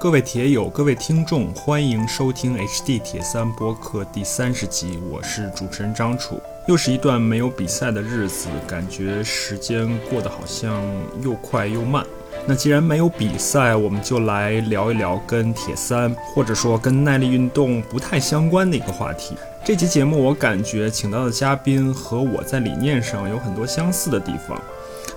各位铁友，各位听众，欢迎收听 HD 铁三播客第三十集，我是主持人张楚。又是一段没有比赛的日子，感觉时间过得好像又快又慢。那既然没有比赛，我们就来聊一聊跟铁三或者说跟耐力运动不太相关的一个话题。这期节目我感觉请到的嘉宾和我在理念上有很多相似的地方，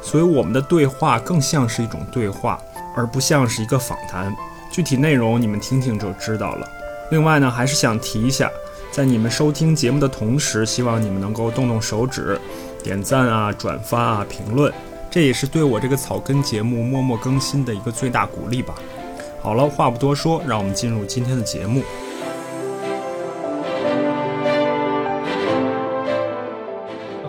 所以我们的对话更像是一种对话，而不像是一个访谈。具体内容你们听听就知道了。另外呢，还是想提一下，在你们收听节目的同时，希望你们能够动动手指，点赞啊、转发啊、评论，这也是对我这个草根节目默默更新的一个最大鼓励吧。好了，话不多说，让我们进入今天的节目。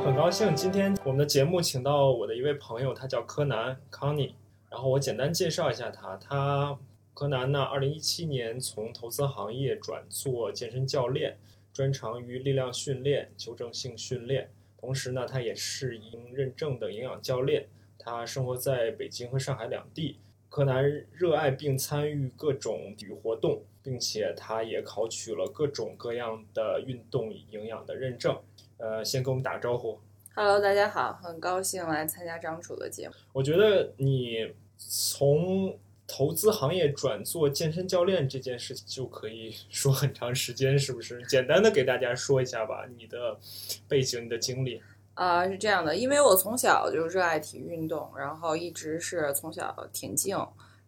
很高兴今天我们的节目请到我的一位朋友，他叫柯南康尼。然后我简单介绍一下他，他。柯南呢，二零一七年从投资行业转做健身教练，专长于力量训练、纠正性训练。同时呢，他也是营认证的营养教练。他生活在北京和上海两地。柯南热爱并参与各种体育活动，并且他也考取了各种各样的运动营养的认证。呃，先跟我们打个招呼。Hello，大家好，很高兴来参加张楚的节目。我觉得你从投资行业转做健身教练这件事情就可以说很长时间，是不是？简单的给大家说一下吧，你的背景、你的经历。啊，是这样的，因为我从小就热爱体育运动，然后一直是从小田径，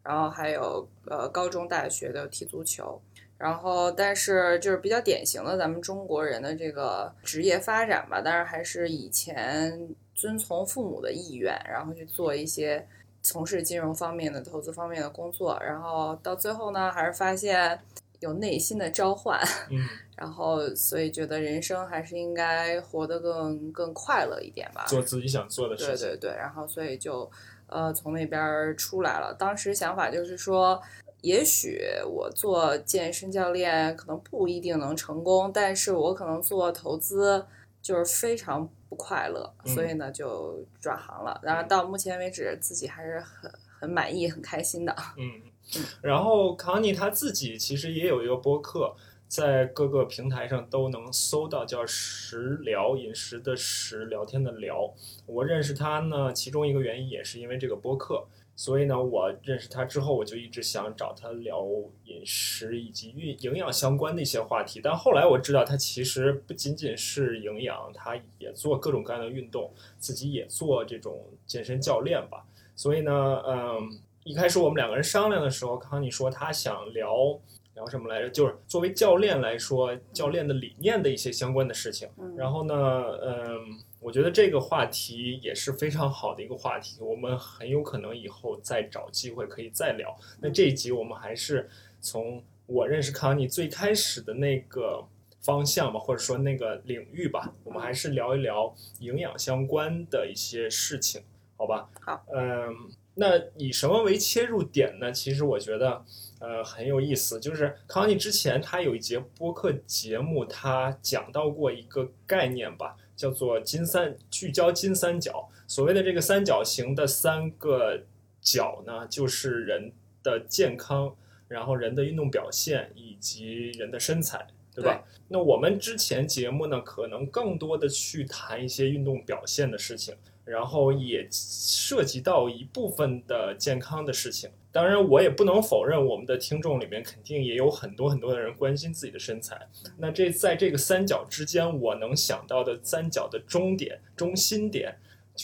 然后还有呃高中、大学的踢足球，然后但是就是比较典型的咱们中国人的这个职业发展吧，当然还是以前遵从父母的意愿，然后去做一些。从事金融方面的投资方面的工作，然后到最后呢，还是发现有内心的召唤，嗯，然后所以觉得人生还是应该活得更更快乐一点吧，做自己想做的事情。对对对，然后所以就呃从那边出来了。当时想法就是说，也许我做健身教练可能不一定能成功，但是我可能做投资就是非常。快乐，所以呢就转行了。然后到目前为止，自己还是很很满意、很开心的。嗯，然后康妮他自己其实也有一个播客，在各个平台上都能搜到，叫“食聊”，饮食的食，聊天的聊。我认识他呢，其中一个原因也是因为这个播客。所以呢，我认识他之后，我就一直想找他聊饮食以及运营养相关的一些话题。但后来我知道，他其实不仅仅是营养，他也做各种各样的运动，自己也做这种健身教练吧。所以呢，嗯，一开始我们两个人商量的时候，康妮说他想聊聊什么来着？就是作为教练来说，教练的理念的一些相关的事情。然后呢，嗯。我觉得这个话题也是非常好的一个话题，我们很有可能以后再找机会可以再聊。那这一集我们还是从我认识康妮最开始的那个方向吧，或者说那个领域吧，我们还是聊一聊营养相关的一些事情，好吧？好，嗯，那以什么为切入点呢？其实我觉得，呃，很有意思，就是康妮之前他有一节播客节目，他讲到过一个概念吧。叫做金三聚焦金三角，所谓的这个三角形的三个角呢，就是人的健康，然后人的运动表现以及人的身材，对吧？那我们之前节目呢，可能更多的去谈一些运动表现的事情，然后也涉及到一部分的健康的事情。当然，我也不能否认，我们的听众里面肯定也有很多很多的人关心自己的身材。那这在这个三角之间，我能想到的三角的终点、中心点，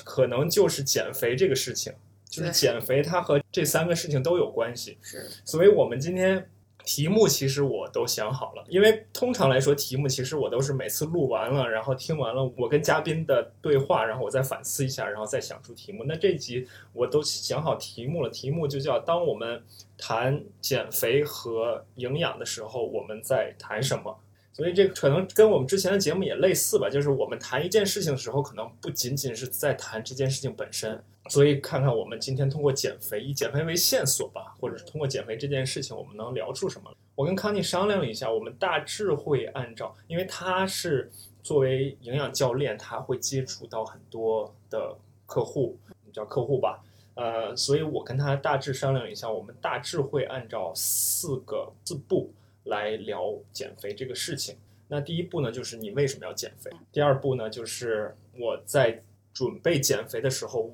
可能就是减肥这个事情。就是减肥，它和这三个事情都有关系。是，所以我们今天。题目其实我都想好了，因为通常来说，题目其实我都是每次录完了，然后听完了我跟嘉宾的对话，然后我再反思一下，然后再想出题目。那这集我都想好题目了，题目就叫“当我们谈减肥和营养的时候，我们在谈什么”。所以这可能跟我们之前的节目也类似吧，就是我们谈一件事情的时候，可能不仅仅是在谈这件事情本身。所以，看看我们今天通过减肥，以减肥为线索吧，或者是通过减肥这件事情，我们能聊出什么？我跟康妮商量了一下，我们大致会按照，因为他是作为营养教练，他会接触到很多的客户，叫客户吧，呃，所以我跟他大致商量一下，我们大致会按照四个四步来聊减肥这个事情。那第一步呢，就是你为什么要减肥？第二步呢，就是我在准备减肥的时候，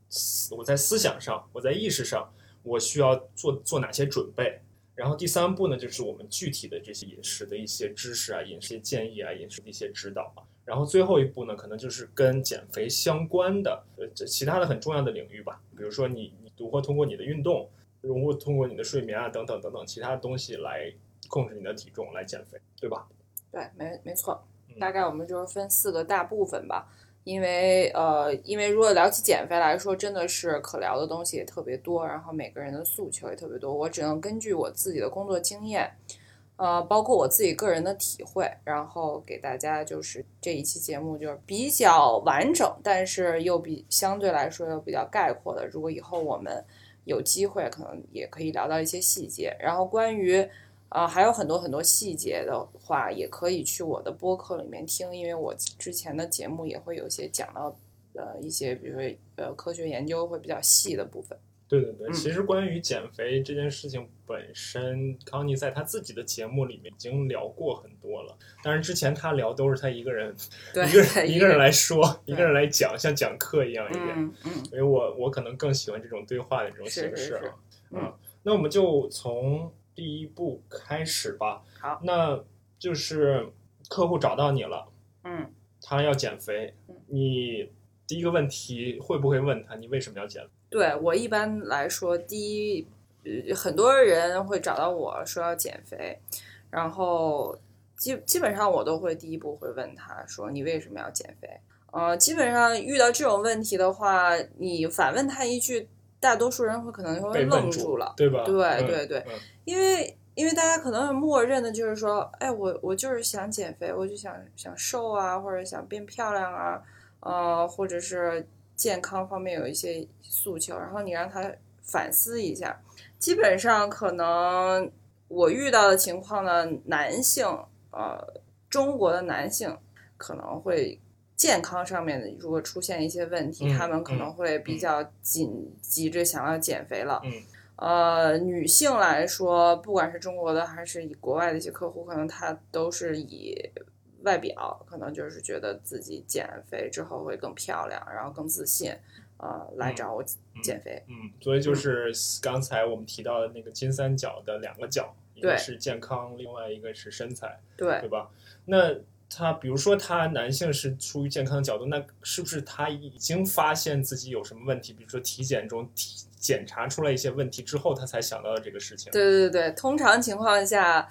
我在思想上，我在意识上，我需要做做哪些准备？然后第三步呢，就是我们具体的这些饮食的一些知识啊、饮食建议啊、饮食的一些指导啊。然后最后一步呢，可能就是跟减肥相关的呃这其他的很重要的领域吧，比如说你你如何通过你的运动，如何通过你的睡眠啊等等等等其他东西来控制你的体重来减肥，对吧？对，没没错，大概我们就是分四个大部分吧。因为呃，因为如果聊起减肥来说，真的是可聊的东西也特别多，然后每个人的诉求也特别多。我只能根据我自己的工作经验，呃，包括我自己个人的体会，然后给大家就是这一期节目就是比较完整，但是又比相对来说又比较概括的。如果以后我们有机会，可能也可以聊到一些细节。然后关于啊、还有很多很多细节的话，也可以去我的播客里面听，因为我之前的节目也会有一些讲到呃一些，比如说呃科学研究会比较细的部分。对对对，嗯其实关于减肥这件事情本身，康妮在他自己的节目里面已经聊过很多了。当然，之前他聊都是他一个人，对，一个人一个人来，说，一个人来讲，像讲课一样一点。嗯嗯，因为我我可能更喜欢这种对话的这种是是是形式啊。嗯啊，那我们就从第一步开始吧。好，那就是客户找到你了，嗯，他要减肥嗯，你第一个问题会不会问他你为什么要减肥？对我一般来说，第一，呃很多人会找到我说要减肥，然后基基本上我都会第一步会问他说你为什么要减肥？呃，基本上遇到这种问题的话，你反问他一句，大多数人会可能会被问住愣住了，对吧？对嗯对对嗯因为因为大家可能默认的就是说，哎，我我就是想减肥，我就想想瘦啊，或者想变漂亮啊，呃，或者是健康方面有一些诉求，然后你让他反思一下，基本上可能我遇到的情况呢，男性，呃，中国的男性可能会。健康上面的，如果出现一些问题，嗯他们可能会比较紧急着想要减肥了。嗯呃，女性来说，不管是中国的还是以国外的一些客户，可能她都是以外表，可能就是觉得自己减肥之后会更漂亮，然后更自信，呃，来找我减肥。嗯，所以就是刚才我们提到的那个金三角的两个角，一个是健康，另外一个是身材，对对吧？那他比如说他男性是出于健康角度，那是不是他已经发现自己有什么问题？比如说体检中体检查出来一些问题之后，他才想到的这个事情？对对对，通常情况下，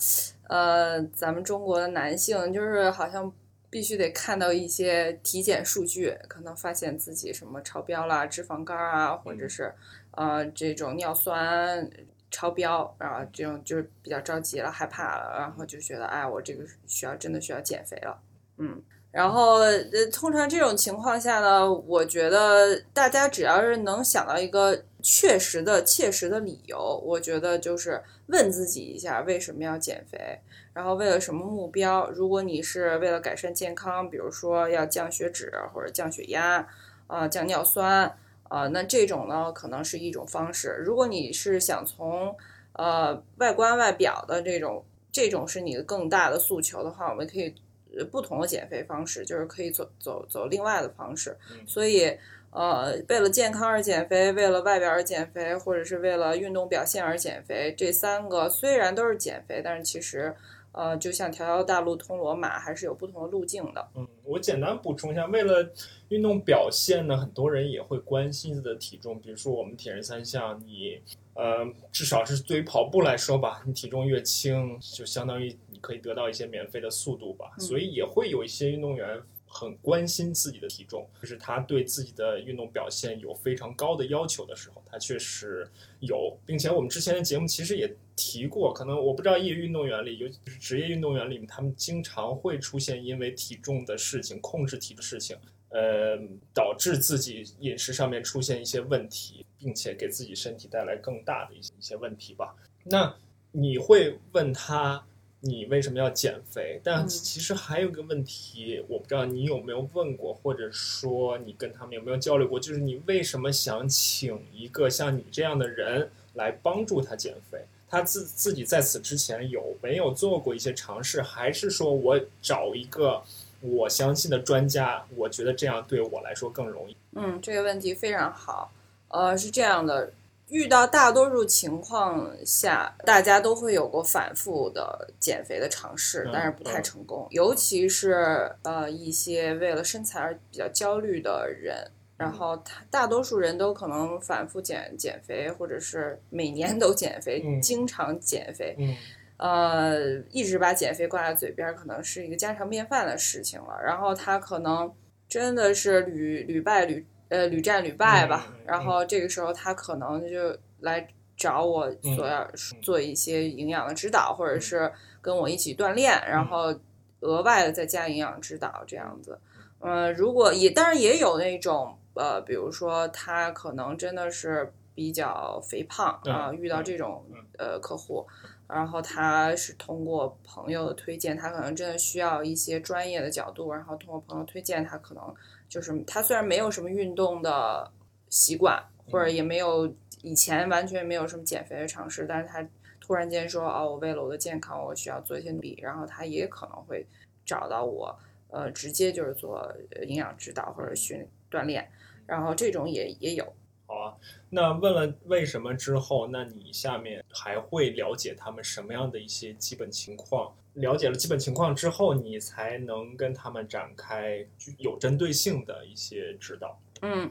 呃，咱们中国的男性就是好像必须得看到一些体检数据，可能发现自己什么超标啦、脂肪肝啊，或者是呃这种尿酸超标，然后这种就是比较着急了、害怕了，然后就觉得哎，我这个需要真的需要减肥了，嗯。然后，呃，通常这种情况下呢，我觉得大家只要是能想到一个确实的、切实的理由，我觉得就是问自己一下为什么要减肥，然后为了什么目标。如果你是为了改善健康，比如说要降血脂或者降血压，啊、降尿酸，啊，那这种呢可能是一种方式。如果你是想从呃外观外表的这种，这种是你的更大的诉求的话，我们可以呃不同的减肥方式，就是可以走走走另外的方式。嗯所以呃，为了健康而减肥，为了外表而减肥，或者是为了运动表现而减肥，这三个虽然都是减肥，但是其实呃，就像条条大路通罗马，还是有不同的路径的。嗯，我简单补充一下，为了运动表现呢，很多人也会关心自己的体重。比如说我们铁人三项，你呃，至少是对于跑步来说吧，你体重越轻，就相当于你可以得到一些免费的速度吧。嗯所以也会有一些运动员很关心自己的体重，就是他对自己的运动表现有非常高的要求的时候，他确实有，并且我们之前的节目其实也提过，可能我不知道业余运动员里，尤其是职业运动员里面，他们经常会出现因为体重的事情、控制体的事情，呃，导致自己饮食上面出现一些问题，并且给自己身体带来更大的一些一些问题吧。那你会问他你为什么要减肥？但嗯其实还有一个问题，我不知道你有没有问过，或者说你跟他们有没有交流过，就是你为什么想请一个像你这样的人来帮助他减肥？他自自己在此之前有没有做过一些尝试，还是说我找一个我相信的专家，我觉得这样对我来说更容易？嗯，这个问题非常好。呃，是这样的，遇到大多数情况下，大家都会有过反复的减肥的尝试嗯，但是不太嗯成功。尤其是呃一些为了身材而比较焦虑的人，然后他大多数人都可能反复减减肥，或者是每年都减肥，嗯经常减肥。嗯呃，一直把减肥挂在嘴边儿，可能是一个家常便饭的事情了。然后他可能真的是屡屡败屡呃屡战屡败吧。嗯嗯嗯然后这个时候他可能就来找我所要做一些营养的指导，或者是跟我一起锻炼，然后额外的再加营养指导这样子。呃，如果也当然也有那种呃，比如说他可能真的是比较肥胖啊、嗯遇到这种呃客户。然后他是通过朋友的推荐，他可能真的需要一些专业的角度，然后通过朋友推荐，他可能就是他虽然没有什么运动的习惯，或者也没有以前完全没有什么减肥的尝试，但是他突然间说哦，我为了我的健康，我需要做一些努力，然后他也可能会找到我，呃，直接就是做呃营养指导或者训锻炼，然后这种也也有。好啊，那问了为什么之后，那你下面还会了解他们什么样的一些基本情况？了解了基本情况之后，你才能跟他们展开有针对性的一些指导。嗯，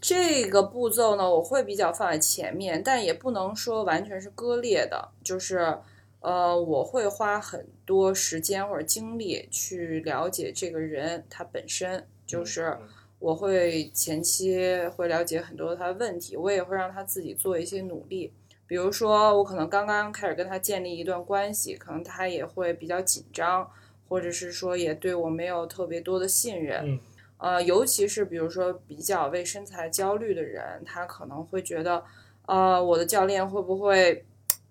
这个步骤呢，我会比较放在前面，但也不能说完全是割裂的，就是呃，我会花很多时间或者精力去了解这个人他本身，就是嗯我会前期会了解很多他的问题，我也会让他自己做一些努力。比如说，我可能刚刚开始跟他建立一段关系，可能他也会比较紧张，或者是说也对我没有特别多的信任。嗯呃，尤其是比如说比较为身材焦虑的人，他可能会觉得，呃，我的教练会不会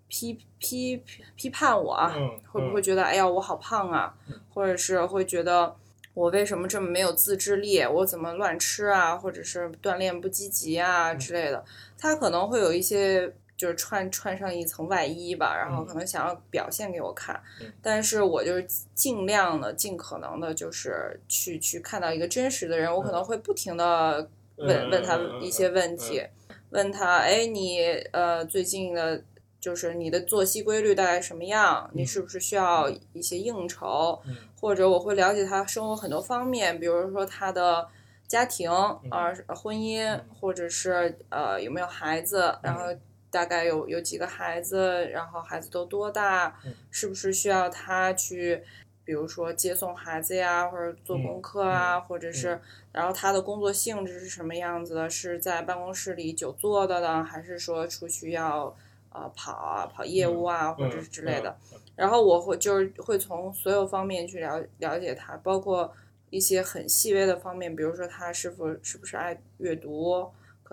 批批批批判我啊？嗯，会不会觉得，哎呀，我好胖啊？或者是会觉得我为什么这么没有自制力？我怎么乱吃啊？或者是锻炼不积极啊之类的？他可能会有一些。就是穿穿上一层外衣吧，然后可能想要表现给我看，嗯。但是我就是尽量的、尽可能的，就是去去看到一个真实的人，我可能会不停的问嗯问他嗯一些问题，问他，哎，你呃最近的，就是你的作息规律大概什么样？你是不是需要一些应酬？嗯。或者我会了解他生活很多方面，比如说他的家庭嗯。啊、婚姻，或者是呃有没有孩子，然嗯。后大概有有几个孩子，然后孩子都多大，嗯是不是需要他去。比如说接送孩子呀，或者做功课啊，嗯或者是，然后他的工作性质是什么样子的？是在办公室里久坐的呢，还是说出去要呃跑啊跑业务啊，或者是之类的？嗯。嗯然后我会就是会从所有方面去了了解他，包括一些很细微的方面，比如说他是否是不是爱阅读，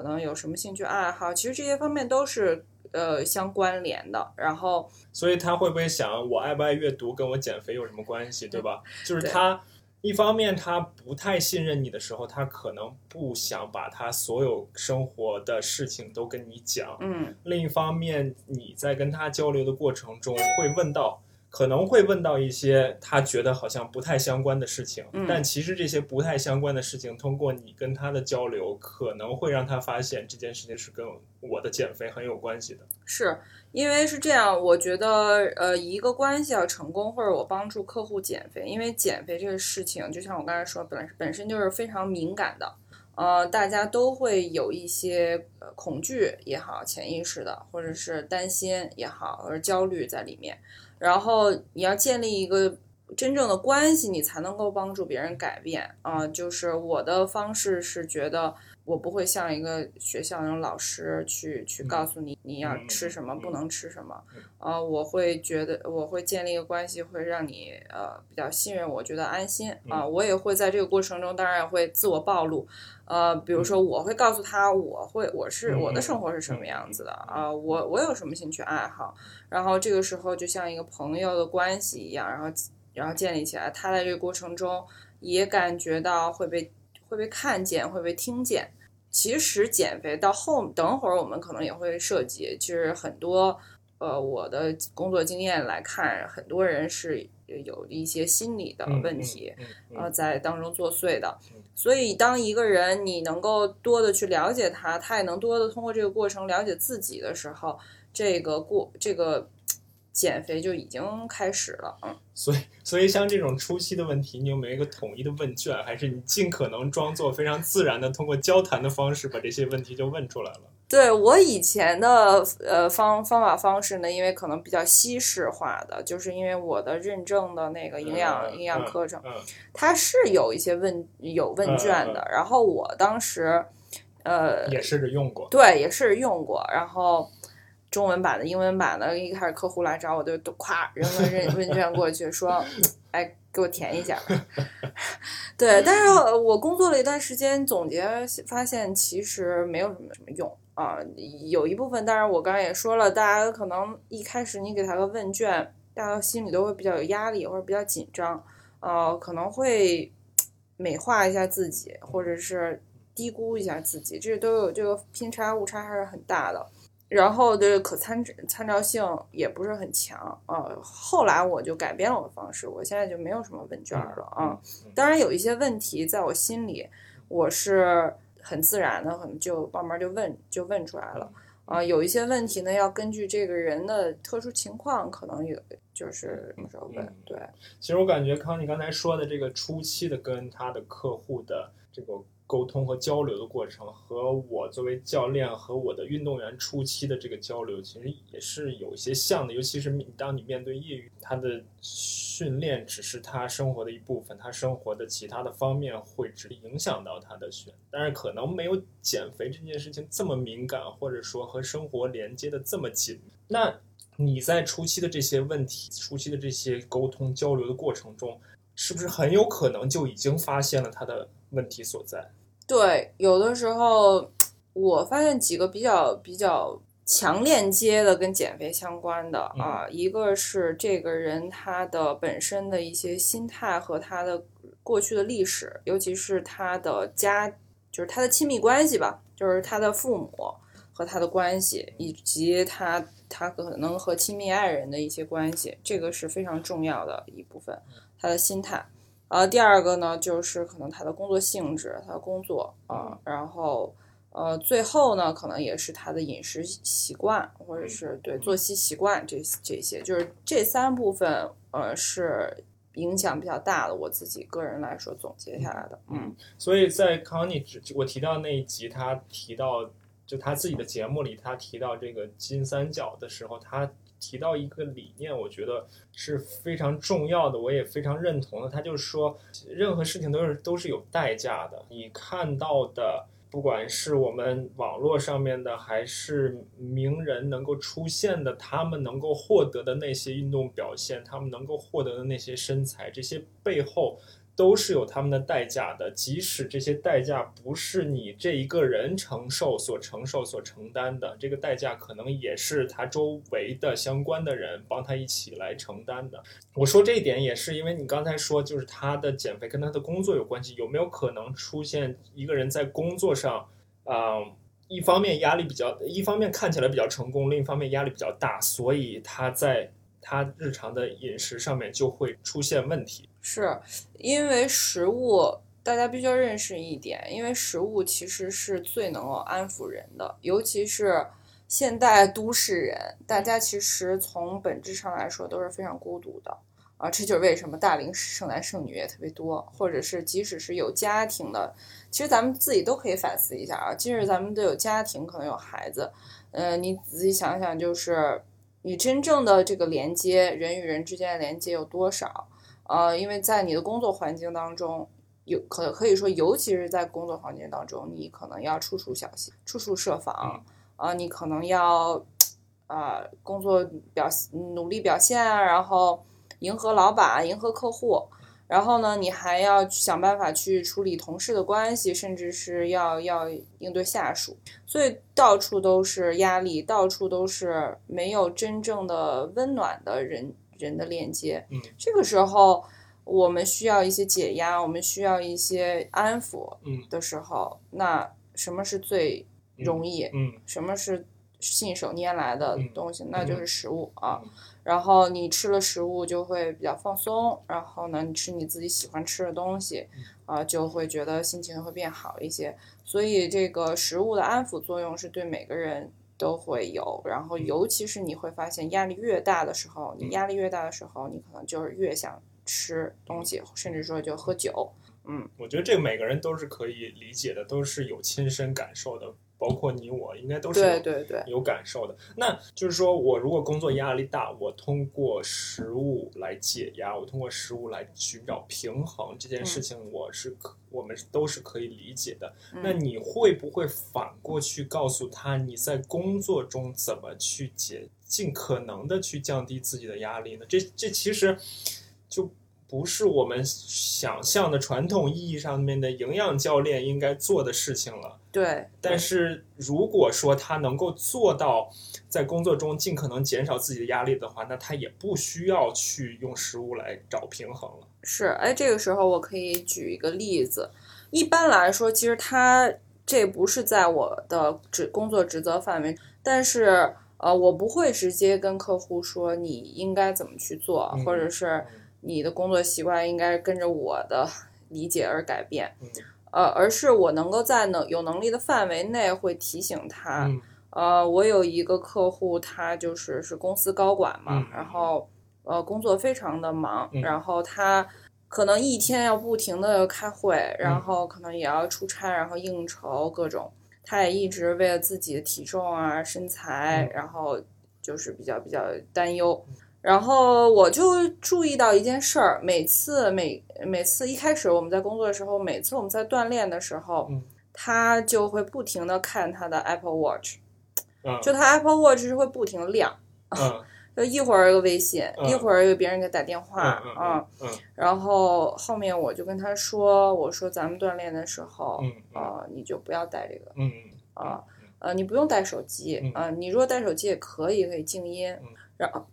可能有什么兴趣爱好，其实这些方面都是呃相关联的。然后所以他会不会想，我爱不爱阅读跟我减肥有什么关系，对吧？就是他一方面他不太信任你的时候，他可能不想把他所有生活的事情都跟你讲。嗯另一方面，你在跟他交流的过程中会问到，可能会问到一些他觉得好像不太相关的事情，嗯但其实这些不太相关的事情，通过你跟他的交流，可能会让他发现这件事情是跟我的减肥很有关系的。是因为是这样，我觉得呃，一个关系要成功，或者我帮助客户减肥，因为减肥这个事情，就像我刚才说，本来本身就是非常敏感的，呃，大家都会有一些呃恐惧也好，潜意识的，或者是担心也好，或者焦虑在里面。然后你要建立一个真正的关系，你才能够帮助别人改变。啊、就是我的方式是觉得，我不会像一个学校那种老师去去告诉你你要嗯吃什么，嗯不能吃什么嗯。呃，我会觉得我会建立一个关系，会让你呃比较信任我，觉得安心啊、嗯我也会在这个过程中，当然也会自我暴露。呃，比如说我会告诉他，我会我是嗯我的嗯生活是什么嗯样子的嗯啊、我我有什么兴趣爱好，然后这个时候就像一个朋友的关系一样，然后然后建立起来。他在这个过程中也感觉到会被会被看见，会被听见。其实减肥到后等会儿我们可能也会涉及，其实很多呃我的工作经验来看，很多人是有一些心理的嗯问题。嗯嗯呃，在当中作祟的嗯。所以，当一个人你能够多的去了解他，他也能多的通过这个过程了解自己的时候，这个过这个减肥就已经开始了。嗯，所以，所以像这种初期的问题，你有没有一个统一的问卷，还是你尽可能装作非常自然的通过交谈的方式把这些问题就问出来了？对我以前的呃方方法方式呢，因为可能比较西式化的，就是因为我的认证的那个营养、嗯营养课程，嗯它是有一些问有问卷的。然后我当时呃也试着用过。对，也试着用过。然后中文版的、英文版的，一开始客户来找我，就都咵扔个问问卷过去，说：“哎，给我填一下。”对，但是我工作了一段时间，总结发现其实没有什么什么用啊。有一部分，当然我刚才也说了，大家可能一开始你给他个问卷，大家心里都会比较有压力或者比较紧张，呃，可能会美化一下自己，或者是低估一下自己，这都有这个偏差误差还是很大的。然后的可参参照性也不是很强呃，后来我就改变了我的方式，我现在就没有什么问卷了啊。嗯当然有一些问题在我心里，我是很自然的，很就慢慢就问就问出来了。啊、有一些问题呢，要根据这个人的特殊情况，可能有就是什么时候问嗯。对，其实我感觉康妮刚才说的这个初期的跟他的客户的这个沟通和交流的过程，和我作为教练和我的运动员初期的这个交流，其实也是有一些像的。尤其是当你面对业余，他的训练只是他生活的一部分，他生活的其他的方面会直影响到他的选，但是可能没有减肥这件事情这么敏感，或者说和生活连接的这么紧。那你在初期的这些问题、初期的这些沟通交流的过程中，是不是很有可能就已经发现了他的问题所在？对，有的时候我发现几个比较比较强链接的跟减肥相关的啊，一个是这个人他的本身的一些心态和他的过去的历史，尤其是他的家，就是他的亲密关系吧，就是他的父母和他的关系，以及他他可能和亲密爱人的一些关系，这个是非常重要的一部分，他的心态。呃，第二个呢，就是可能他的工作性质，他的工作啊、然后呃，最后呢，可能也是他的饮食习惯，或者是对作息习惯这这些，就是这三部分，呃，是影响比较大的。我自己个人来说总结下来的，嗯，所以在康妮只我提到那一集，他提到就他自己的节目里，他提到这个金三角的时候，他提到一个理念，我觉得是非常重要的，我也非常认同的。他就是说，任何事情都是都是有代价的。你看到的，不管是我们网络上面的，还是名人能够出现的，他们能够获得的那些运动表现，他们能够获得的那些身材，这些背后。都是有他们的代价的，即使这些代价不是你这一个人承受、所承受、所承担的，这个代价可能也是他周围的相关的人帮他一起来承担的。我说这一点也是因为你刚才说，就是他的减肥跟他的工作有关系，有没有可能出现一个人在工作上，啊、一方面压力比较，一方面看起来比较成功，另一方面压力比较大，所以他在他日常的饮食上面就会出现问题。是因为食物，大家必须要认识一点，因为食物其实是最能够安抚人的，尤其是现代都市人，大家其实从本质上来说都是非常孤独的啊，这就是为什么大龄剩男剩女也特别多，或者是即使是有家庭的，其实咱们自己都可以反思一下啊，即使咱们都有家庭，可能有孩子，呃，你仔细想想，就是你真正的这个连接，人与人之间的连接有多少？呃，因为在你的工作环境当中，有可可以说，尤其是在工作环境当中，你可能要处处小心，处处设防啊、你可能要啊、工作表努力表现啊，然后迎合老板，迎合客户。然后呢，你还要想办法去处理同事的关系，甚至是要要应对下属，所以到处都是压力，到处都是没有真正的温暖的人人的链接。嗯这个时候，我们需要一些解压，我们需要一些安抚嗯的时候，那什么是最容易？嗯什么是信手拈来的嗯东西？那就是食物啊。嗯然后你吃了食物就会比较放松，然后呢，你吃你自己喜欢吃的东西，嗯啊、就会觉得心情会变好一些。所以这个食物的安抚作用是对每个人都会有，然后嗯尤其是你会发现压力越大的时候，你压力越大的时候，你可能就是越想吃东西，甚至说就喝酒。嗯我觉得这个每个人都是可以理解的，都是有亲身感受的，包括你我，应该都是有对对对，有感受的。那就是说我如果工作压力大，我通过食物来解压，我通过食物来寻找平衡，这件事情我是可，我们都是可以理解的。那嗯你会不会反过去告诉他，你在工作中怎么去解，尽可能的去降低自己的压力呢？这这其实就。不是我们想象的传统意义上面的营养教练应该做的事情了。对，但是如果说他能够做到在工作中尽可能减少自己的压力的话，那他也不需要去用食物来找平衡了。是，哎，这个时候我可以举一个例子。一般来说，其实他这不是在我的职工作职责范围，但是呃，我不会直接跟客户说你应该怎么去做，嗯或者是你的工作习惯应该跟着我的 理解而改变，嗯呃，而是我能够在能有能力的范围内会提醒他，嗯呃，我有一个客户，他就是是公司高管嘛，嗯然后呃工作非常的忙，嗯然后他可能一天要不停的开会，嗯然后可能也要出差，然后应酬各种，他也一直为了自己的体重啊、身材，嗯然后就是比较比较担忧。然后我就注意到一件事儿，每次每每次一开始我们在工作的时候，每次我们在锻炼的时候，嗯。他就会不停的看他的 Apple Watch，嗯。就他 Apple Watch 是会不停的亮，嗯。就一会儿有个微信，嗯一会儿有别人给他打电话嗯啊，嗯然后后面我就跟他说，我说咱们锻炼的时候，嗯啊，你就不要带这个嗯啊，呃，你不用带手机嗯啊，你如果带手机也可以，可以静音嗯，然后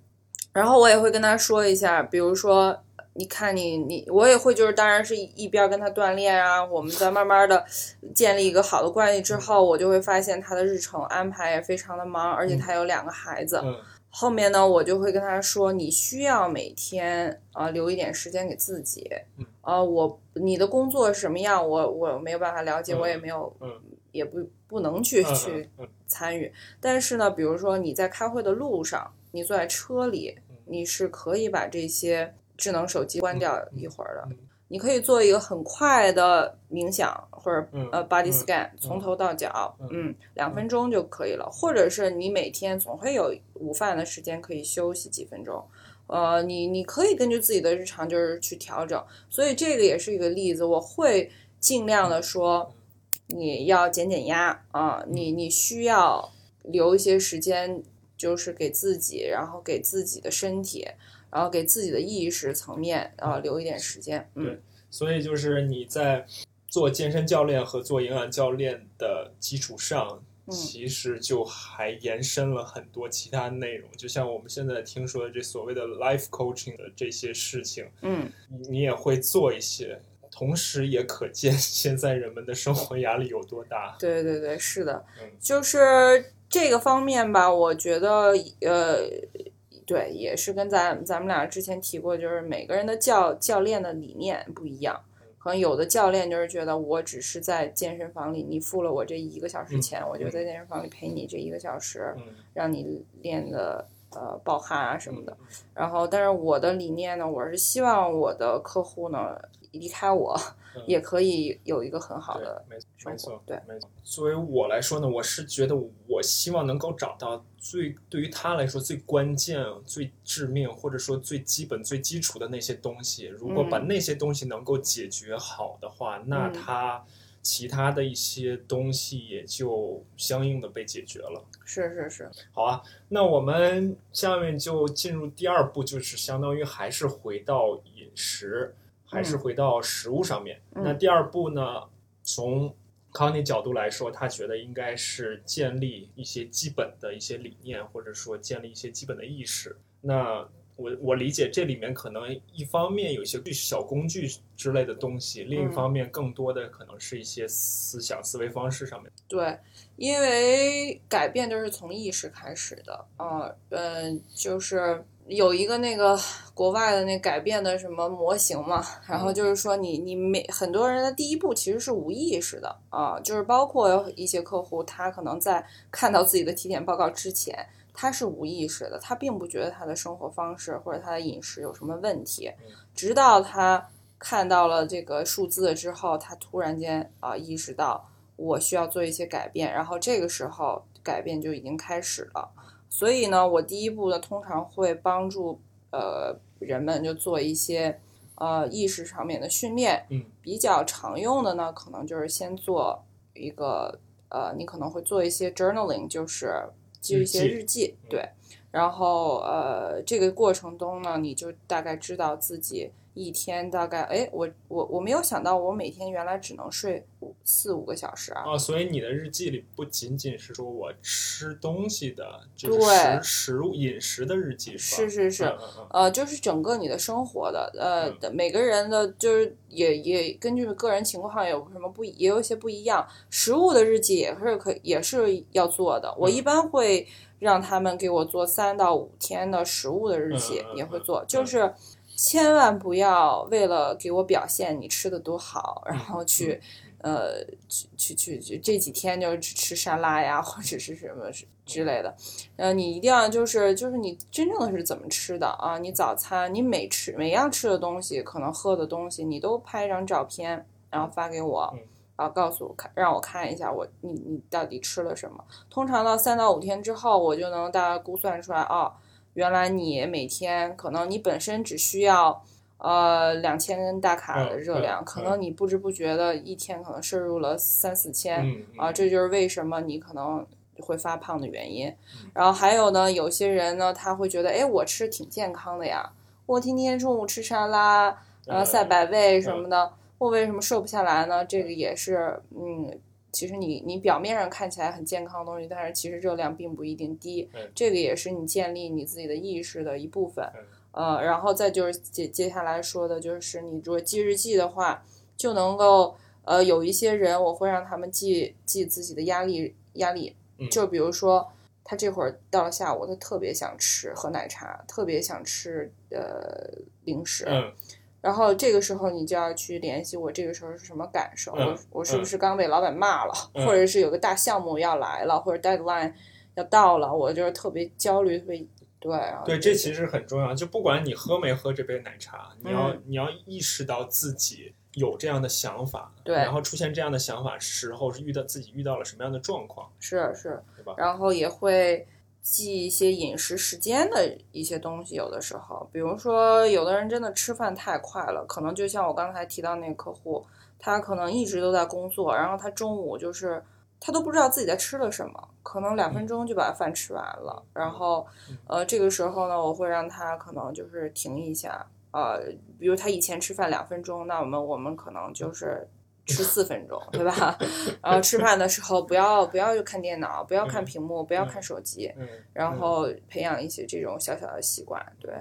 然后我也会跟他说一下，比如说。你看你你我也会就是，当然是一一边跟他锻炼啊，我们在慢慢的建立一个好的关系之后，我就会发现他的日程安排也非常的忙，而且他有两个孩子。嗯后面呢，我就会跟他说，你需要每天啊、呃留一点时间给自己嗯。啊、我你的工作是什么样，我我没有办法了解，嗯我也没有，嗯也不不能去、嗯去嗯参与。但是呢，比如说你在开会的路上，你坐在车里嗯，你是可以把这些智能手机关掉一会儿的。嗯你可以做一个很快的冥想或者嗯呃 body 嗯 scan，、从头到脚，嗯嗯，两分钟就可以了。或者是你每天总会有午饭的时间可以休息几分钟，呃，你你可以根据自己的日常就是去调整。所以这个也是一个例子，我会尽量的说，你要减减压啊，你你需要留一些时间，就是给自己，然后给自己的身体。然后给自己的意识层面啊、留一点时间，嗯对，所以就是你在做健身教练和做营养教练的基础上，嗯其实就还延伸了很多其他内容，就像我们现在听说的这所谓的 life coaching 的这些事情，嗯，你你也会做一些，同时也可见 现在人们的生活压力有多大。对对对，是的，嗯就是这个方面吧，我觉得呃，对，也是跟咱咱们俩之前提过，就是每个人的教教练的理念不一样。可能有的教练就是觉得我只是在健身房里，你付了我这一个小时钱，我就在健身房里陪你这一个小时，嗯让你练的呃暴汗啊什么的。嗯然后，但是我的理念呢，我是希望我的客户呢离开我嗯也可以有一个很好的，没错，对没错。作为我来说呢，我是觉得我希望能够找到最对于他来说最关键、最致命，或者说最基本、最基础的那些东西。如果把嗯那些东西能够解决好的话，那嗯他其他的一些东西也就相应的被解决了。是是是，好啊，那我们下面就进入第二步，就是相当于还是回到饮食，还是回到食物上面。嗯那第二步呢，从康妮角度来说，他觉得应该是建立一些基本的一些理念，或者说建立一些基本的意识。那我我理解这里面可能一方面有一些小工具之类的东西，另一嗯方面更多的可能是一些思想思维方式上面。对，因为改变就是从意识开始的，啊，嗯，就是有一个那个国外的那改变的什么模型嘛，然后就是说你你每很多人的第一步其实是无意识的啊，就是包括一些客户，他可能在看到自己的体检报告之前。他是无意识的，他并不觉得他的生活方式或者他的饮食有什么问题，直到他看到了这个数字之后，他突然间啊、意识到我需要做一些改变，然后这个时候改变就已经开始了。所以呢，我第一步呢，通常会帮助呃人们就做一些呃意识上面的训练。嗯，比较常用的呢，可能就是先做一个呃，你可能会做一些 journaling，就是记一些日日记，嗯对。然后呃，这个过程中呢，你就大概知道自己一天大概，哎，我我我没有想到我每天原来只能睡五四五个小时啊。哦，所以你的日记里不仅仅是说我吃东西的，就是食食物饮食的日记，是吧？是是是嗯嗯嗯呃，就是整个你的生活的，呃，嗯的每个人的，就是也也根据个人情况有什么不，也有一些不一样。食物的日记也是可也是要做的，我一嗯般会让他们给我做三到五天的食物的日记，也会做，嗯就是千万不要为了给我表现你吃的多好，然嗯后去。呃，去去去去，这几天就只吃沙拉呀，或者是什么之类的。呃，你一定要就是就是你真正的是怎么吃的啊？你早餐你每吃每样吃的东西，可能喝的东西，你都拍一张照片，然后发给我嗯，然后告诉我看，让我看一下我你你到底吃了什么。通常到三到五天之后，我就能大概估算出来哦，原来你每天可能你本身只需要。呃，两千大卡的热量，可能你不知不觉的一天可能摄入了三四千，啊，这就是为什么你可能会发胖的原因嗯。然后还有呢，有些人呢，他会觉得，哎，我吃挺健康的呀，我天天中午吃沙拉，呃，嗯赛百味什么的，我为什么瘦不下来呢？这个也是，嗯，其实你你表面上看起来很健康的东西，但是其实热量并不一定低嗯，这个也是你建立你自己的意识的一部分嗯。呃，然后再就是接接下来说的就是，你如果记日记的话，就能够呃有一些人，我会让他们记记自己的压力压力，嗯。就比如说他这会儿到了下午，他特别想吃喝奶茶，特别想吃呃零食，嗯然后这个时候你就要去联系我这个时候是什么感受，嗯我我是不是刚被老板骂了，嗯或者是有个大项目要来了，或者 deadline 要到了，我就是特别焦虑，特别对，啊对，这其实很重要。就不管你喝没喝这杯奶茶，你要、嗯你要意识到自己有这样的想法，对然后出现这样的想法时候是遇到自己遇到了什么样的状况，是是，对吧？然后也会记一些饮食时间的一些东西，有的时候，比如说有的人真的吃饭太快了，可能就像我刚才提到那个客户，他可能一直都在工作，然后他中午就是他都不知道自己在吃了什么，可能两分钟就把饭吃完了，然后呃这个时候呢，我会让他可能就是停一下，呃，比如他以前吃饭两分钟，那我们我们可能就是。吃四分钟，对吧？然后吃饭的时候不要不要看电脑，不要看屏幕，不要看手机，嗯，然后培养一些这种小小的习惯。对，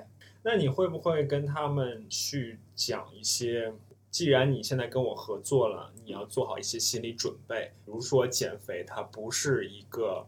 那你会不会跟他们去讲一些？既然你现在跟我合作了，你要做好一些心理准备。比如说减肥，它不是一个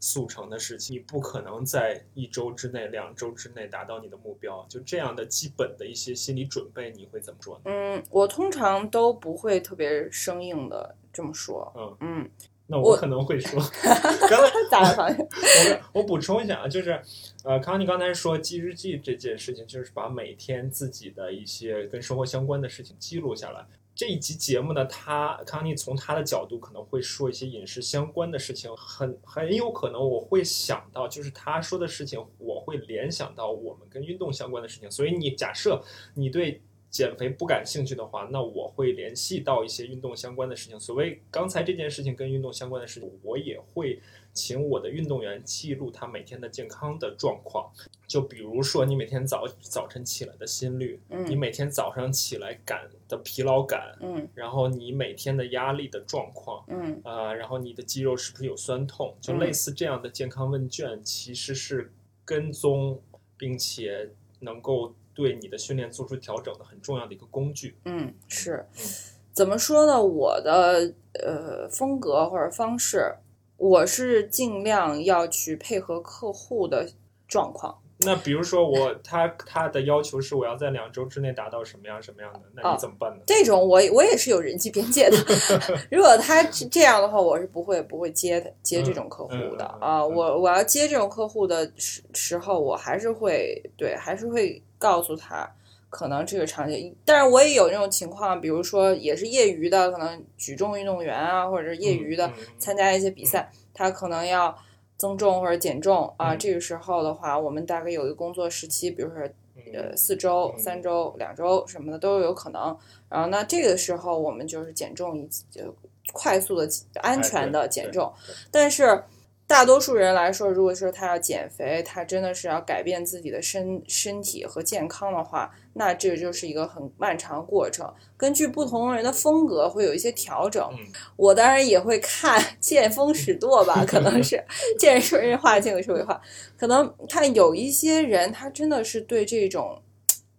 速成的事情，你不可能在一周之内、两周之内达到你的目标。就这样的基本的一些心理准备，你会怎么做呢？嗯，我通常都不会特别生硬的这么说。嗯嗯，那我我可能会说，刚 才咋了？我补充一下啊，就是呃，康妮刚才说记日记这件事情，就是把每天自己的一些跟生活相关的事情记录下来。这一集节目呢，他康妮从他的角度可能会说一些饮食相关的事情，很很有可能我会想到，就是他说的事情，我会联想到我们跟运动相关的事情。所以你假设你对减肥不感兴趣的话，那我会联系到一些运动相关的事情。所谓刚才这件事情跟运动相关的事情，我也会请我的运动员记录他每天的健康的状况。就比如说你每天早早晨起来的心率，你嗯每天早上起来感的疲劳感，嗯然后你每天的压力的状况。嗯啊、然后你的肌肉是不是有酸痛？就嗯类似这样的健康问卷，其实是跟踪并且能够对你的训练做出调整的很重要的一个工具。嗯，是嗯怎么说呢？我的呃风格或者方式，我是尽量要去配合客户的状况。那比如说我他他的要求是我要在两周之内达到什么样什么样的，那哦你怎么办呢？这种我我也是有人际边界的。如果他是这样的话，我是不会不会接的接这种客户的嗯嗯嗯嗯啊。嗯我我要接这种客户的时时候，我还是会对，还是会告诉他，可能这个场景。但是我也有那种情况，比如说也是业余的，可能举重运动员啊，或者是业余的参加一些比赛，他可能要增重或者减重啊。嗯这个时候的话，我们大概有一个工作时期，比如说嗯呃四周、嗯三周、两周什么的都有可能。然后那这个时候我们就是减重一就快速的、安全的减重。但是大多数人来说，如果说他要减肥，他真的是要改变自己的身身体和健康的话，那这就是一个很漫长的过程。根据不同人的风格会有一些调整。嗯我当然也会看见风使舵吧，可能是 见人说人话，见鬼说鬼话。可能看有一些人，他真的是对这种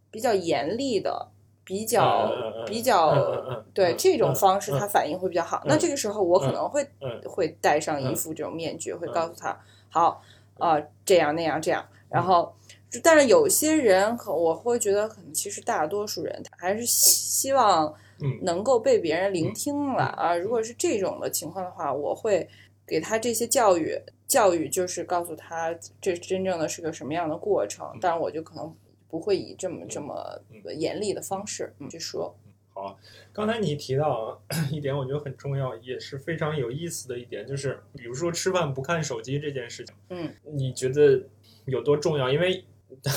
比较严厉的、比较、比较、对这种嗯方式，嗯他反应会比较好。嗯那这个时候，我可能会、嗯会戴上一副这种面具，会告诉他好啊、呃这样那样这样，然后。就但是有些人可我会觉得，可能其实大多数人他还是希希望嗯能够被别人聆听了嗯啊。如果是这种的情况的话，我会给他这些教育，教育就是告诉他这真正的是个什么样的过程，但是我就可能不会以这么这么严厉的方式嗯去说。好，刚才你提到啊 一点，我觉得很重要，也是非常有意思的一点，就是比如说吃饭不看手机这件事情，嗯，你觉得有多重要？因为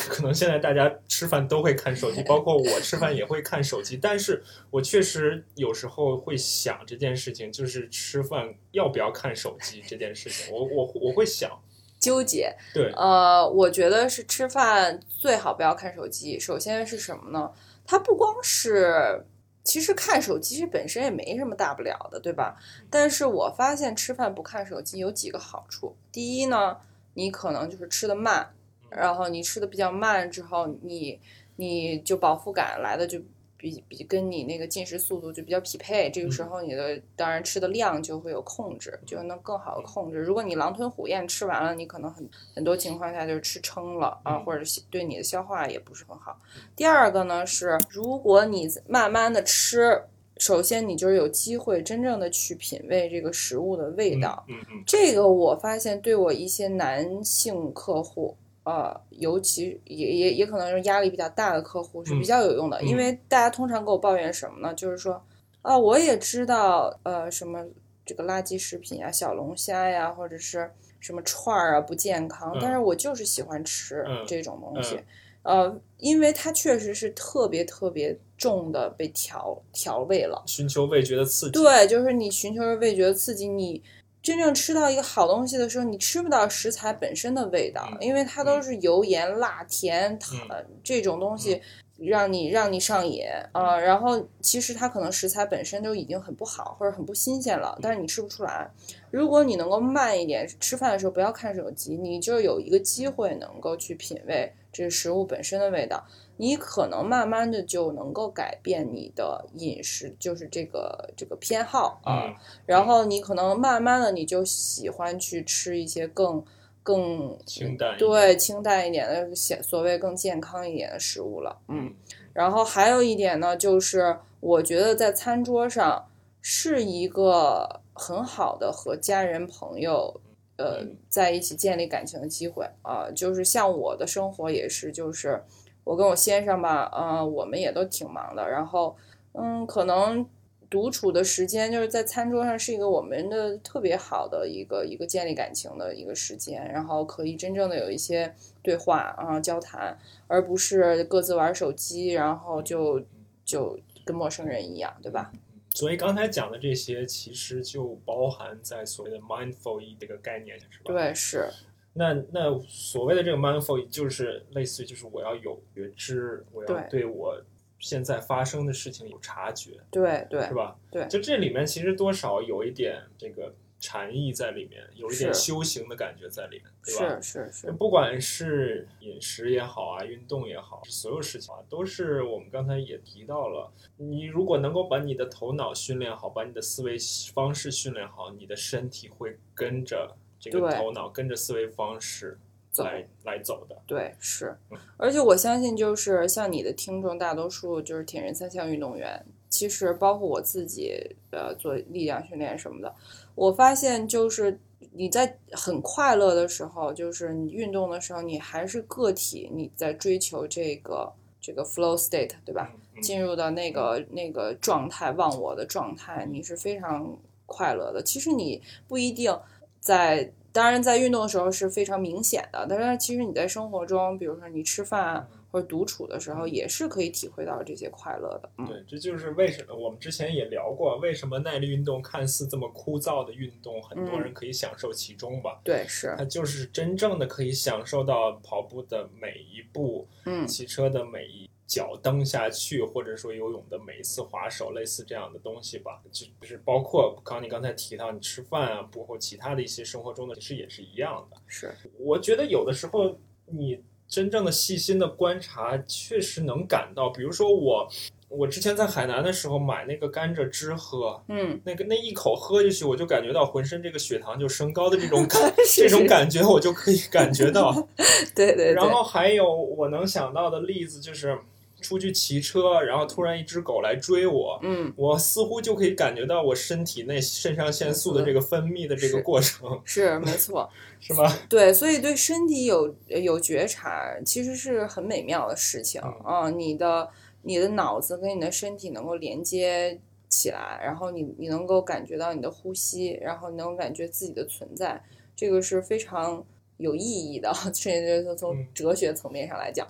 可能现在大家吃饭都会看手机，包括我吃饭也会看手机，但是我确实有时候会想这件事情，就是吃饭要不要看手机这件事情，我我我会想，纠结，对，呃，我觉得是吃饭最好不要看手机。首先是什么呢？它不光是，其实看手机是本身也没什么大不了的，对吧？但是我发现吃饭不看手机有几个好处。第一呢，你可能就是吃的慢，然后你吃的比较慢之后，你你就饱腹感来的就比比跟你那个进食速度就比较匹配。这个时候你的当然吃的量就会有控制，就能更好的控制。如果你狼吞虎咽吃完了，你可能很很多情况下就是吃撑了啊，嗯或者是对你的消化也不是很好。第二个呢是，如果你慢慢的吃。首先，你就是有机会真正的去品味这个食物的味道，嗯嗯这个我发现对我一些男性客户，呃，尤其也也也可能是压力比较大的客户是比较有用的，嗯因为大家通常给我抱怨什么呢？就是说，啊，我也知道，呃，什么这个垃圾食品啊、小龙虾呀，或者是什么串儿啊不健康，嗯但是我就是喜欢吃嗯这种东西。嗯呃，因为它确实是特别特别重的被调调味了，寻求味觉的刺激，对，就是你寻求着味觉的刺激，你真正吃到一个好东西的时候，你吃不到食材本身的味道，嗯因为它都是油盐辣甜糖、这种东西。让你让你上瘾啊、然后其实它可能食材本身就已经很不好或者很不新鲜了，但是你吃不出来。如果你能够慢一点，吃饭的时候不要看手机，你就有一个机会能够去品味这食物本身的味道。你可能慢慢的就能够改变你的饮食，就是这个这个偏好啊。嗯，然后你可能慢慢的你就喜欢去吃一些更更清淡对清淡一点的，所所谓更健康一点的食物了。嗯，然后还有一点呢，就是我觉得在餐桌上是一个很好的和家人朋友。呃，嗯在一起建立感情的机会啊、就是像我的生活也是，就是我跟我先生吧，呃，我们也都挺忙的，然后，嗯，可能独处的时间就是在餐桌上是一个我们的特别好的一个一个建立感情的一个时间，然后可以真正的有一些对话啊、交谈，而不是各自玩手机，然后就就跟陌生人一样，对吧？所以刚才讲的这些，其实就包含在所谓的 mindful 这个概念，是吧？。对，是，那那所谓的这个 mindful 就是类似于就是我要有觉知，我要对对我现在发生的事情有察觉，对对是吧？对就这里面其实多少有一点这个禅意在里面，有一点修行的感觉在里面，对吧？是是是，不管是饮食也好啊，运动也好，所有事情啊，都是我们刚才也提到了。你如果能够把你的头脑训练好，把你的思维方式训练好，你的身体会跟着这个头脑，跟着思维方式走来来走的。对，是嗯，而且我相信，就是像你的听众，大多数就是铁人三项运动员。其实包括我自己，呃，做力量训练什么的，我发现就是你在很快乐的时候，就是你运动的时候，你还是个体，你在追求这个这个 flow state，对吧？进入到那个那个状态，忘我的状态，你是非常快乐的。其实你不一定在，当然在运动的时候是非常明显的，但是其实你在生活中，比如说你吃饭或者独处的时候，也是可以体会到这些快乐的。嗯，对，这就是为什么我们之前也聊过，为什么耐力运动看似这么枯燥的运动，很多嗯人可以享受其中吧。对，是，它就是真正的可以享受到跑步的每一步，嗯，骑车的每一脚蹬下去，或者说游泳的每一次划手，类似这样的东西吧。就就是包括刚你刚才提到你吃饭啊，包括其他的一些生活中的，其实也是一样的。是，我觉得有的时候你真正的细心的观察，确实能感到，比如说我。我之前在海南的时候买那个甘蔗汁喝，嗯，那个那一口喝进去，我就感觉到浑身这个血糖就升高的这种感，这种感觉我就可以感觉到。对对对，然后还有我能想到的例子就是，出去骑车，然后突然一只狗来追我，嗯，我似乎就可以感觉到我身体内肾上腺素的这个分泌的这个过程，是没错。是吧？对，所以对身体有有觉察，其实是很美妙的事情嗯啊、你的你的脑子跟你的身体能够连接起来，然后你你能够感觉到你的呼吸，然后你能够感觉自己的存在，这个是非常有意义的，甚至是从嗯哲学层面上来讲。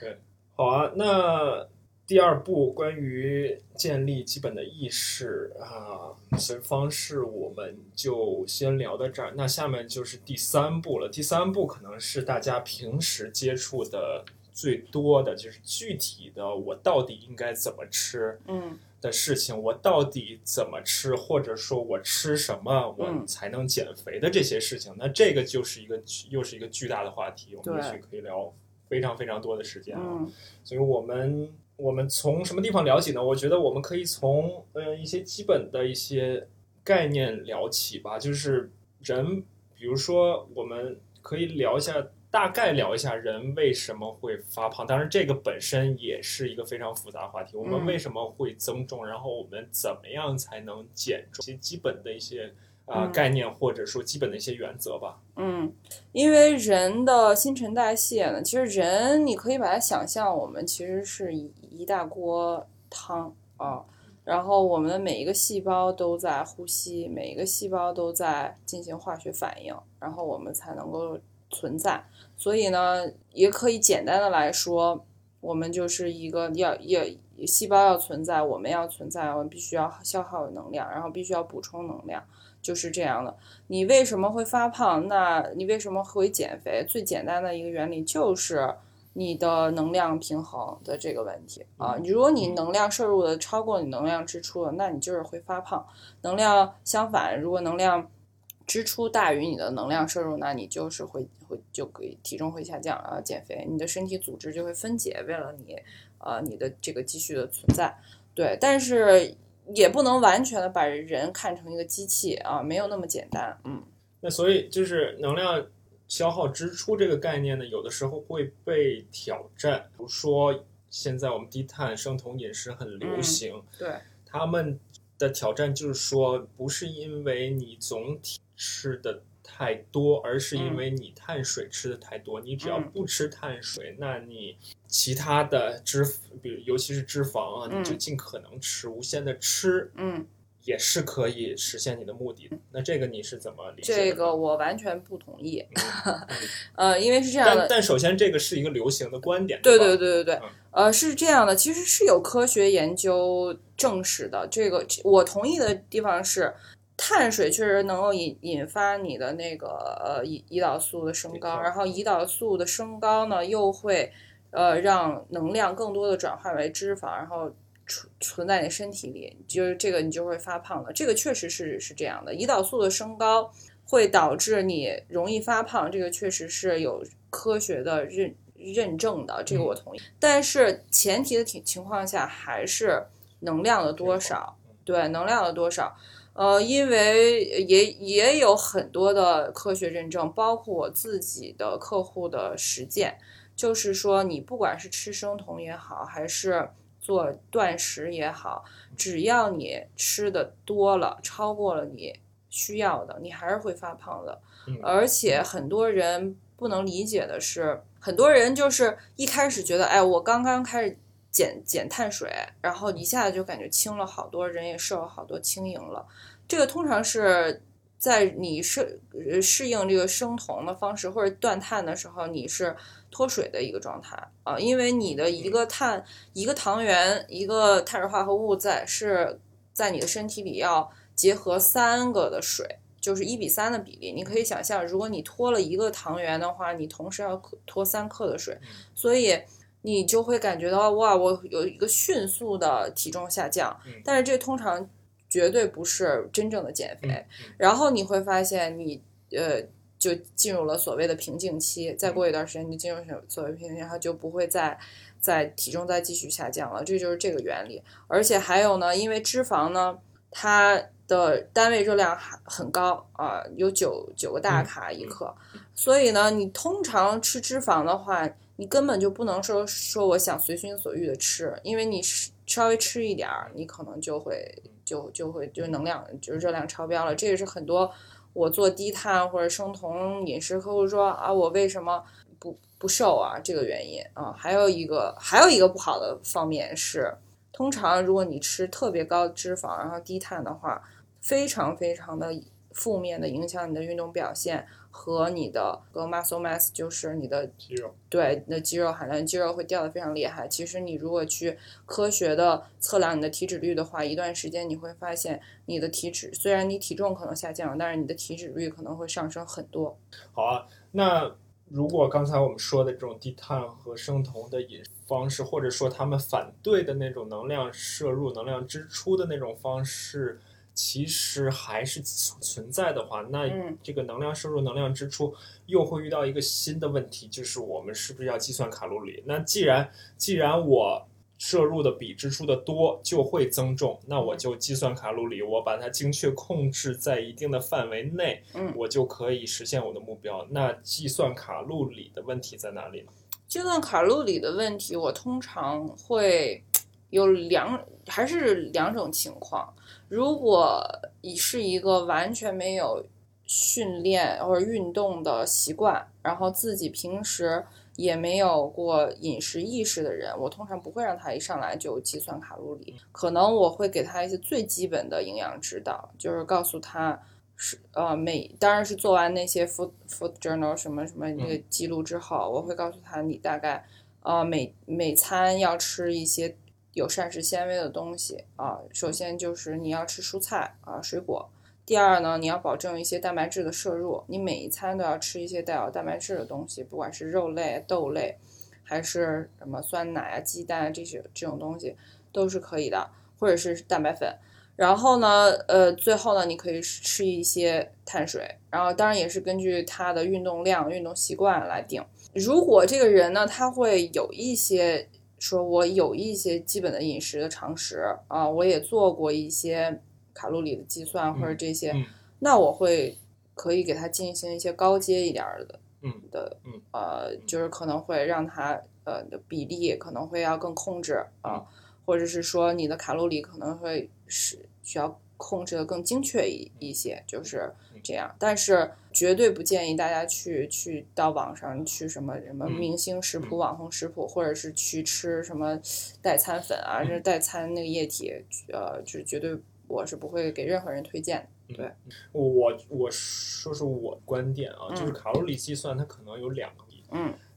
对，好啊。那第二步关于建立基本的意识啊，所以方式我们就先聊到这儿。那下面就是第三步了。第三步可能是大家平时接触的最多的，就是具体的我到底应该怎么吃嗯的事情，我到底怎么吃，或者说我吃什么我嗯才能减肥的这些事情。那这个就是一个又是一个巨大的话题，我们也许可以聊非常非常多的时间啊。嗯所以我们我们从什么地方聊起呢？我觉得我们可以从呃一些基本的一些概念聊起吧，就是人，比如说我们可以聊一下，大概聊一下人为什么会发胖。当然，这个本身也是一个非常复杂的话题。我们嗯为什么会增重？然后我们怎么样才能减重？一些基本的一些啊、嗯概念，或者说基本的一些原则吧。嗯，因为人的新陈代谢呢，其实人你可以把它想象，我们其实是一一大锅汤啊，然后我们的每一个细胞都在呼吸，每一个细胞都在进行化学反应，然后我们才能够存在。所以呢，也可以简单的来说，我们就是一个要要细胞要存在，我们要存在，我们必须要消耗能量，然后必须要补充能量，就是这样的。你为什么会发胖？那你为什么会减肥？最简单的一个原理就是你的能量平衡的这个问题啊。如果你能量摄入的超过你能量支出了，那你就是会发胖。能量相反，如果能量支出大于你的能量摄入，那你就是会会就可以体重会下降啊，减肥，你的身体组织就会分解，为了你呃你的这个积蓄的存在。对，但是也不能完全的把人看成一个机器啊，没有那么简单。嗯那所以就是能量消耗支出这个概念呢，有的时候会被挑战。比如说，现在我们低碳生酮饮食很流行，对，他们的挑战就是说，不是因为你总体吃的太多，而是因为你碳水吃的太多。你只要嗯不吃碳水，那你其他的脂，比如尤其是脂肪啊，嗯你就尽可能吃，无限的吃，嗯，也是可以实现你的目的的。那这个你是怎么理解？这个我完全不同意。嗯 呃，因为是这样的，但但首先这个是一个流行的观点，对对对对对嗯，呃，是这样的，其实是有科学研究证实的。这个我同意的地方是，碳水确实能够引引发你的那个呃胰胰岛素的升高，然后胰岛素的升高呢，又会呃让能量更多的转化为脂肪，然后存存在你身体里，就是这个你就会发胖的。这个确实是是这样的，胰岛素的升高会导致你容易发胖，这个确实是有科学的认认证的，这个我同意。但是前提的情情况下，还是能量的多少，对能量的多少。呃，因为也也有很多的科学认证，包括我自己的客户的实践，就是说你不管是吃生酮也好，还是做断食也好，只要你吃的多了，超过了你需要的，你还是会发胖的。嗯而且很多人不能理解的是，很多人就是一开始觉得，哎，我刚刚开始减减碳水，然后一下子就感觉轻了好多，人也瘦了好多，轻盈了。这个通常是在你适呃适应这个生酮的方式或者断碳的时候，你是脱水的一个状态啊，因为你的一个碳、一个糖原、一个碳水化合物在是在你的身体里要结合三个的水。就是一比三的比例，你可以想象，如果你脱了一个糖原的话，你同时要脱三克的水，所以你就会感觉到哇，我有一个迅速的体重下降嗯。但是这通常绝对不是真正的减肥。然后你会发现你呃就进入了所谓的瓶颈期，再嗯过一段时间你进入所谓瓶颈期，然后就不会再再体重再继续下降了，这就是这个原理。而且还有呢，因为脂肪呢，它的单位热量还很高啊、有九九个大卡一克，所以呢，你通常吃脂肪的话，你根本就不能说说我想随心所欲的吃，因为你稍微吃一点儿，你可能就会就就会就能量就是热量超标了。这也是很多我做低碳或者生酮饮食客户说啊，我为什么不不瘦啊？这个原因啊，还有一个还有一个不好的方面是，通常如果你吃特别高脂肪然后低碳的话，非常非常的负面的影响你的运动表现和你的和 muscle mass，就是你的肌肉，对你的肌肉含量，肌肉会掉的非常厉害。其实你如果去科学的测量你的体脂率的话，一段时间你会发现你的体脂虽然你体重可能下降，但是你的体脂率可能会上升很多。好啊，那如果刚才我们说的这种低碳和生酮的饮食方式，或者说他们反对的那种能量摄入、能量支出的那种方式，其实还是存在的话，那嗯这个能量摄入、能量支出又会遇到一个新的问题，就是我们是不是要计算卡路里？那既然既然我摄入的比支出的多，就会增重，那我就计算卡路里，我把它精确控制在一定的范围内，嗯我就可以实现我的目标。那计算卡路里的问题在哪里呢？计算卡路里的问题，我通常会有两，还是两种情况。如果你是一个完全没有训练或者运动的习惯，然后自己平时也没有过饮食意识的人，我通常不会让他一上来就计算卡路里，可能我会给他一些最基本的营养指导，就是告诉他。是呃每当然是做完那些 food food journal 什么什么那个记录之后，我会告诉他你大概呃每每餐要吃一些有膳食纤维的东西啊、首先就是你要吃蔬菜啊、水果，第二呢你要保证一些蛋白质的摄入，你每一餐都要吃一些带有蛋白质的东西，不管是肉类、豆类，还是什么酸奶啊、鸡蛋啊这些这种东西都是可以的，或者是蛋白粉。然后呢，呃，最后呢，你可以吃一些碳水，然后当然也是根据他的运动量、运动习惯来定。如果这个人呢，他会有一些说，我有一些基本的饮食的常识啊，我也做过一些卡路里的计算或者这些，嗯那我会可以给他进行一些高阶一点儿的嗯的嗯呃，就是可能会让他呃的比例可能会要更控制啊，或者是说你的卡路里可能会是需要控制的更精确一一些，就是这样。但是绝对不建议大家去去到网上去什么什么嗯明星食谱、网红食谱，或者是去吃什么代餐粉啊，这代餐那个液体，呃，就是绝对我是不会给任何人推荐的。我我说说我观点啊，嗯就是卡路里计算它可能有两个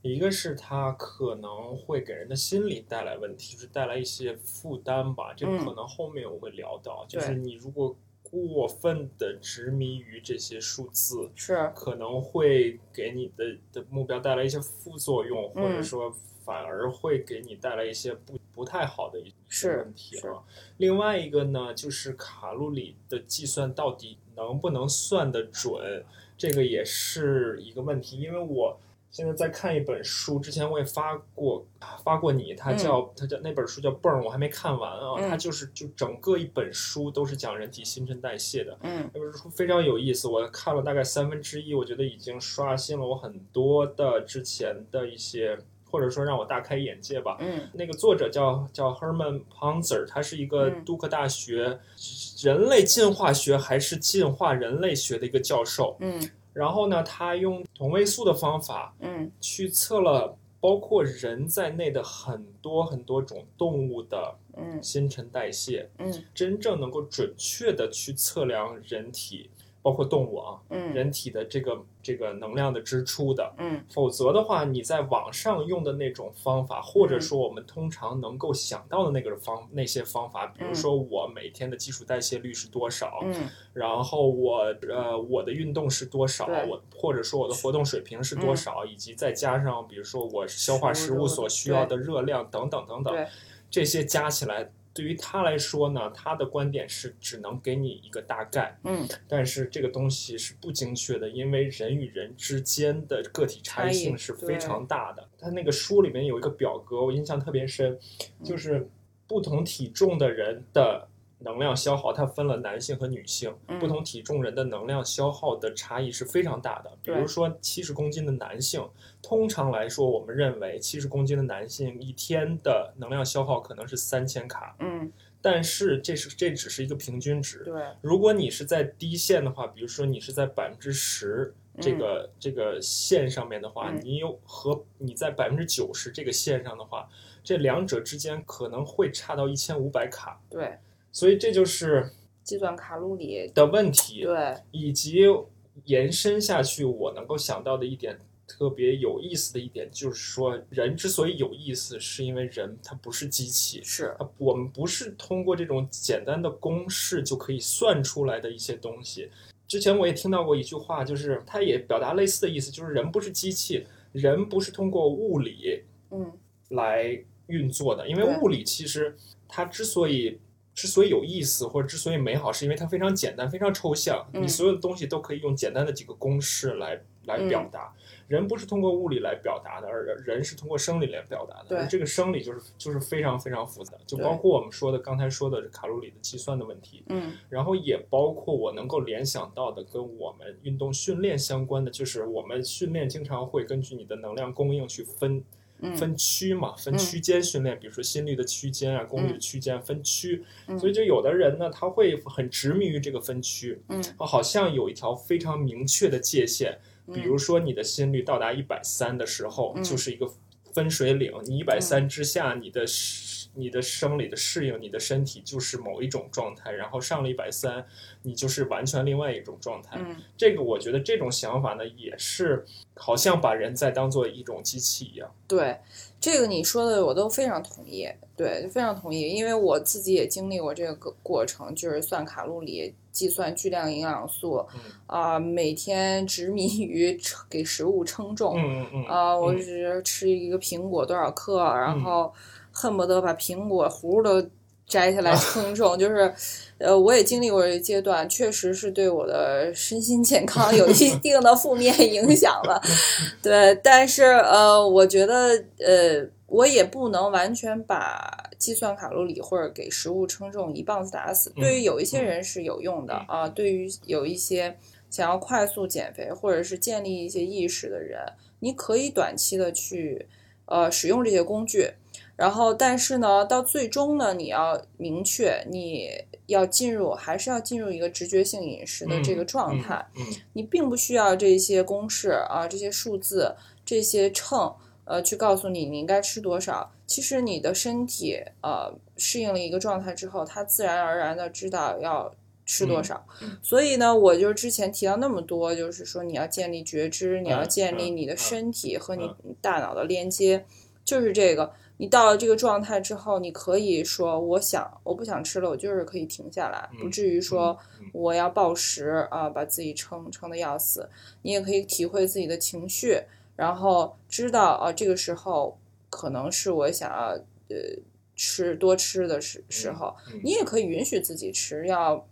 一个是它可能会给人的心理带来问题，就是带来一些负担吧。这可能后面我会聊到，就是你如果过分的执迷于这些数字，是，可能会给你的的目标带来一些副作用，或者嗯说反而会给你带来一些不不太好的一些是问题啊。另外一个呢，就是卡路里的计算到底能不能算得准，这个也是一个问题，因为我。现在在看一本书，之前我也发过发过你，它叫、它叫那本书叫《泵》，我还没看完啊。嗯它就是就整个一本书都是讲人体新陈代谢的，嗯那本书非常有意思，我看了大概三分之一，我觉得已经刷新了我很多的之前的一些，或者说让我大开眼界吧。嗯那个作者叫叫 Herman Ponzer，他是一个嗯杜克大学人类进化学还是进化人类学的一个教授。嗯然后呢，他用同位素的方法嗯去测了包括人在内的很多很多种动物的嗯新陈代谢。嗯真正能够准确的去测量人体，包括动物啊，嗯。人体的这个这个能量的支出的。嗯。否则的话，你在网上用的那种方法，或者说我们通常能够想到的那个方那些方法，比如说我每天的基础代谢率是多少，嗯。然后我呃我的运动是多少，我或者说我的活动水平是多少，以及再加上比如说我消化食物所需要的热量等等等等，这些加起来。对于他来说呢，他的观点是只能给你一个大概，嗯但是这个东西是不精确的，因为人与人之间的个体差异性是非常大的。他那个书里面有一个表格，我印象特别深，嗯就是不同体重的人的能量消耗，它分了男性和女性，嗯。不同体重人的能量消耗的差异是非常大的。比如说七十公斤的男性，通常来说，我们认为七十公斤的男性一天的能量消耗可能是三千卡，嗯。但是这是这只是一个平均值。对。如果你是在低线的话，比如说你是在百分之十这个、这个线上面的话，嗯。你有和你在百分之九十这个线上的话，这两者之间可能会差到一千五百卡，对，所以这就是计算卡路里，的问题，对以及延伸下去，我能够想到的一点。特别有意思的一点就是说，人之所以有意思，是因为人他不是机器，是啊，我们不是通过这种简单的公式就可以算出来的一些东西。之前我也听到过一句话，就是它也表达类似的意思，就是人不是机器，人不是通过物理嗯来运作的，因为物理其实它之所以之所以有意思或者之所以美好，是因为它非常简单、非常抽象，嗯。你所有的东西都可以用简单的几个公式来来表达。人不是通过物理来表达的，而人是通过生理来表达的。这个生理就是就是非常非常复杂，就包括我们说的刚才说的卡路里的计算的问题，嗯。然后也包括我能够联想到的跟我们运动训练相关的，就是我们训练经常会根据你的能量供应去分嗯分区嘛，分区间训练，比如说心率的区间啊，功率的区间分区，嗯。所以就有的人呢，他会很执迷于这个分区，嗯。好像有一条非常明确的界限，嗯。比如说你的心率到达一百三的时候，嗯。就是一个分水岭，你一百三之下，你的你的生理的适应，你的身体就是某一种状态，然后上了一百三，你就是完全另外一种状态。嗯这个我觉得这种想法呢，也是好像把人在当做一种机器一样。对，这个你说的我都非常同意，对，非常同意，因为我自己也经历过这个过程，就是算卡路里、计算巨量营养素，嗯啊、每天执迷于称给食物称重，嗯嗯嗯啊、我嗯只吃一个苹果多少克，然后恨不得把苹果核都摘下来称重，就是，呃，我也经历过这个阶段，确实是对我的身心健康 有一定的负面影响了。对，但是呃，我觉得呃，我也不能完全把计算卡路里或者给食物称重一棒子打死。嗯对于有一些人是有用的嗯啊，对于有一些想要快速减肥或者是建立一些意识的人，你可以短期的去呃使用这些工具。然后，但是呢，到最终呢，你要明确你要进入，还是要进入一个直觉性饮食的这个状态。嗯你并不需要这些公式啊，这些数字，这些秤，呃，去告诉你你应该吃多少。其实你的身体呃适应了一个状态之后，它自然而然的知道要吃多少。嗯所以呢，我就之前提到那么多，就是说你要建立觉知，你要建立你的嗯身体和你大脑的连接，就是这个。你到了这个状态之后，你可以说我想我不想吃了，我就是可以停下来，嗯不至于说我要暴食啊，把自己撑撑的要死。你也可以体会自己的情绪，然后知道啊，这个时候可能是我想要呃吃多吃的时时候，嗯你也可以允许自己吃，要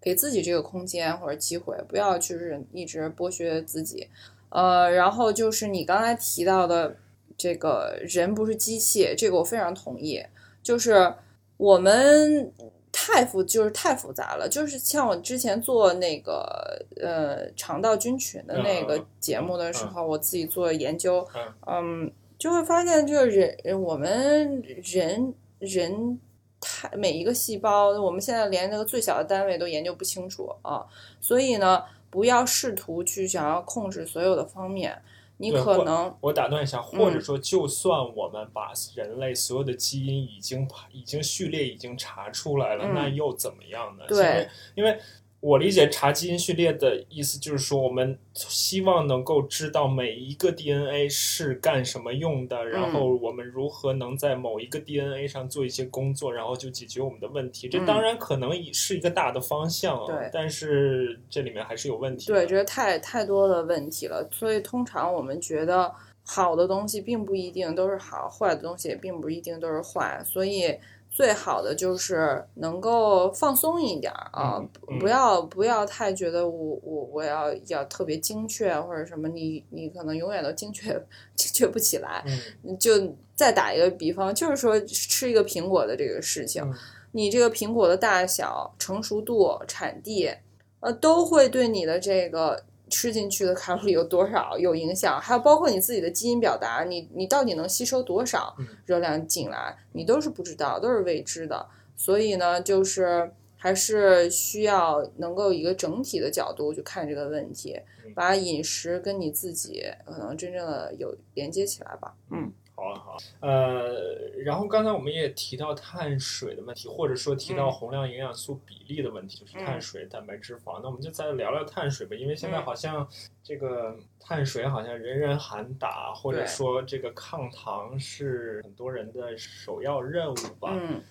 给自己这个空间或者机会，不要就是一直剥削自己。呃，然后就是你刚才提到的这个人不是机器，这个我非常同意。就是我们太复就是太复杂了，就是像我之前做那个呃肠道菌群的那个节目的时候，我自己做研究，嗯。嗯，就会发现就是人我们人人太每一个细胞，我们现在连那个最小的单位都研究不清楚啊，所以呢，不要试图去想要控制所有的方面，你可能我打断一下，或者嗯。说，就算我们把人类所有的基因已经已经序列已经查出来了，嗯。那又怎么样呢？对。因为因为我理解查基因序列的意思就是说，我们希望能够知道每一个 DNA 是干什么用的，然嗯后我们如何能在某一个 DNA 上做一些工作，然后就解决我们的问题。这嗯当然可能也是一个大的方向但是这里面还是有问题的。对，这太太多的问题了，所以通常我们觉得好的东西并不一定都是好，坏的东西也并不一定都是坏，所以最好的就是能够放松一点儿啊，不要不要太觉得我我我要要特别精确或者什么，你你可能永远都精确精确不起来。嗯就再打一个比方，就是说吃一个苹果的这个事情，嗯你这个苹果的大小、成熟度、产地，呃，都会对你的这个吃进去的卡路里有多少有影响，还有包括你自己的基因表达，你你到底能吸收多少嗯热量进来，你都是不知道，都是未知的。所以呢，就是还是需要能够一个整体的角度去看这个问题嗯，把饮食跟你自己可能真正的有连接起来吧。嗯好啊，好啊，呃，然后刚才我们也提到碳水的问题，或者说提到嗯宏量营养素比例的问题，就是嗯碳水、蛋白、脂肪。那我们就再聊聊碳水吧，因为现在嗯好像这个碳水好像人人喊打，或者说这个抗糖是很多人的首要任务吧。嗯。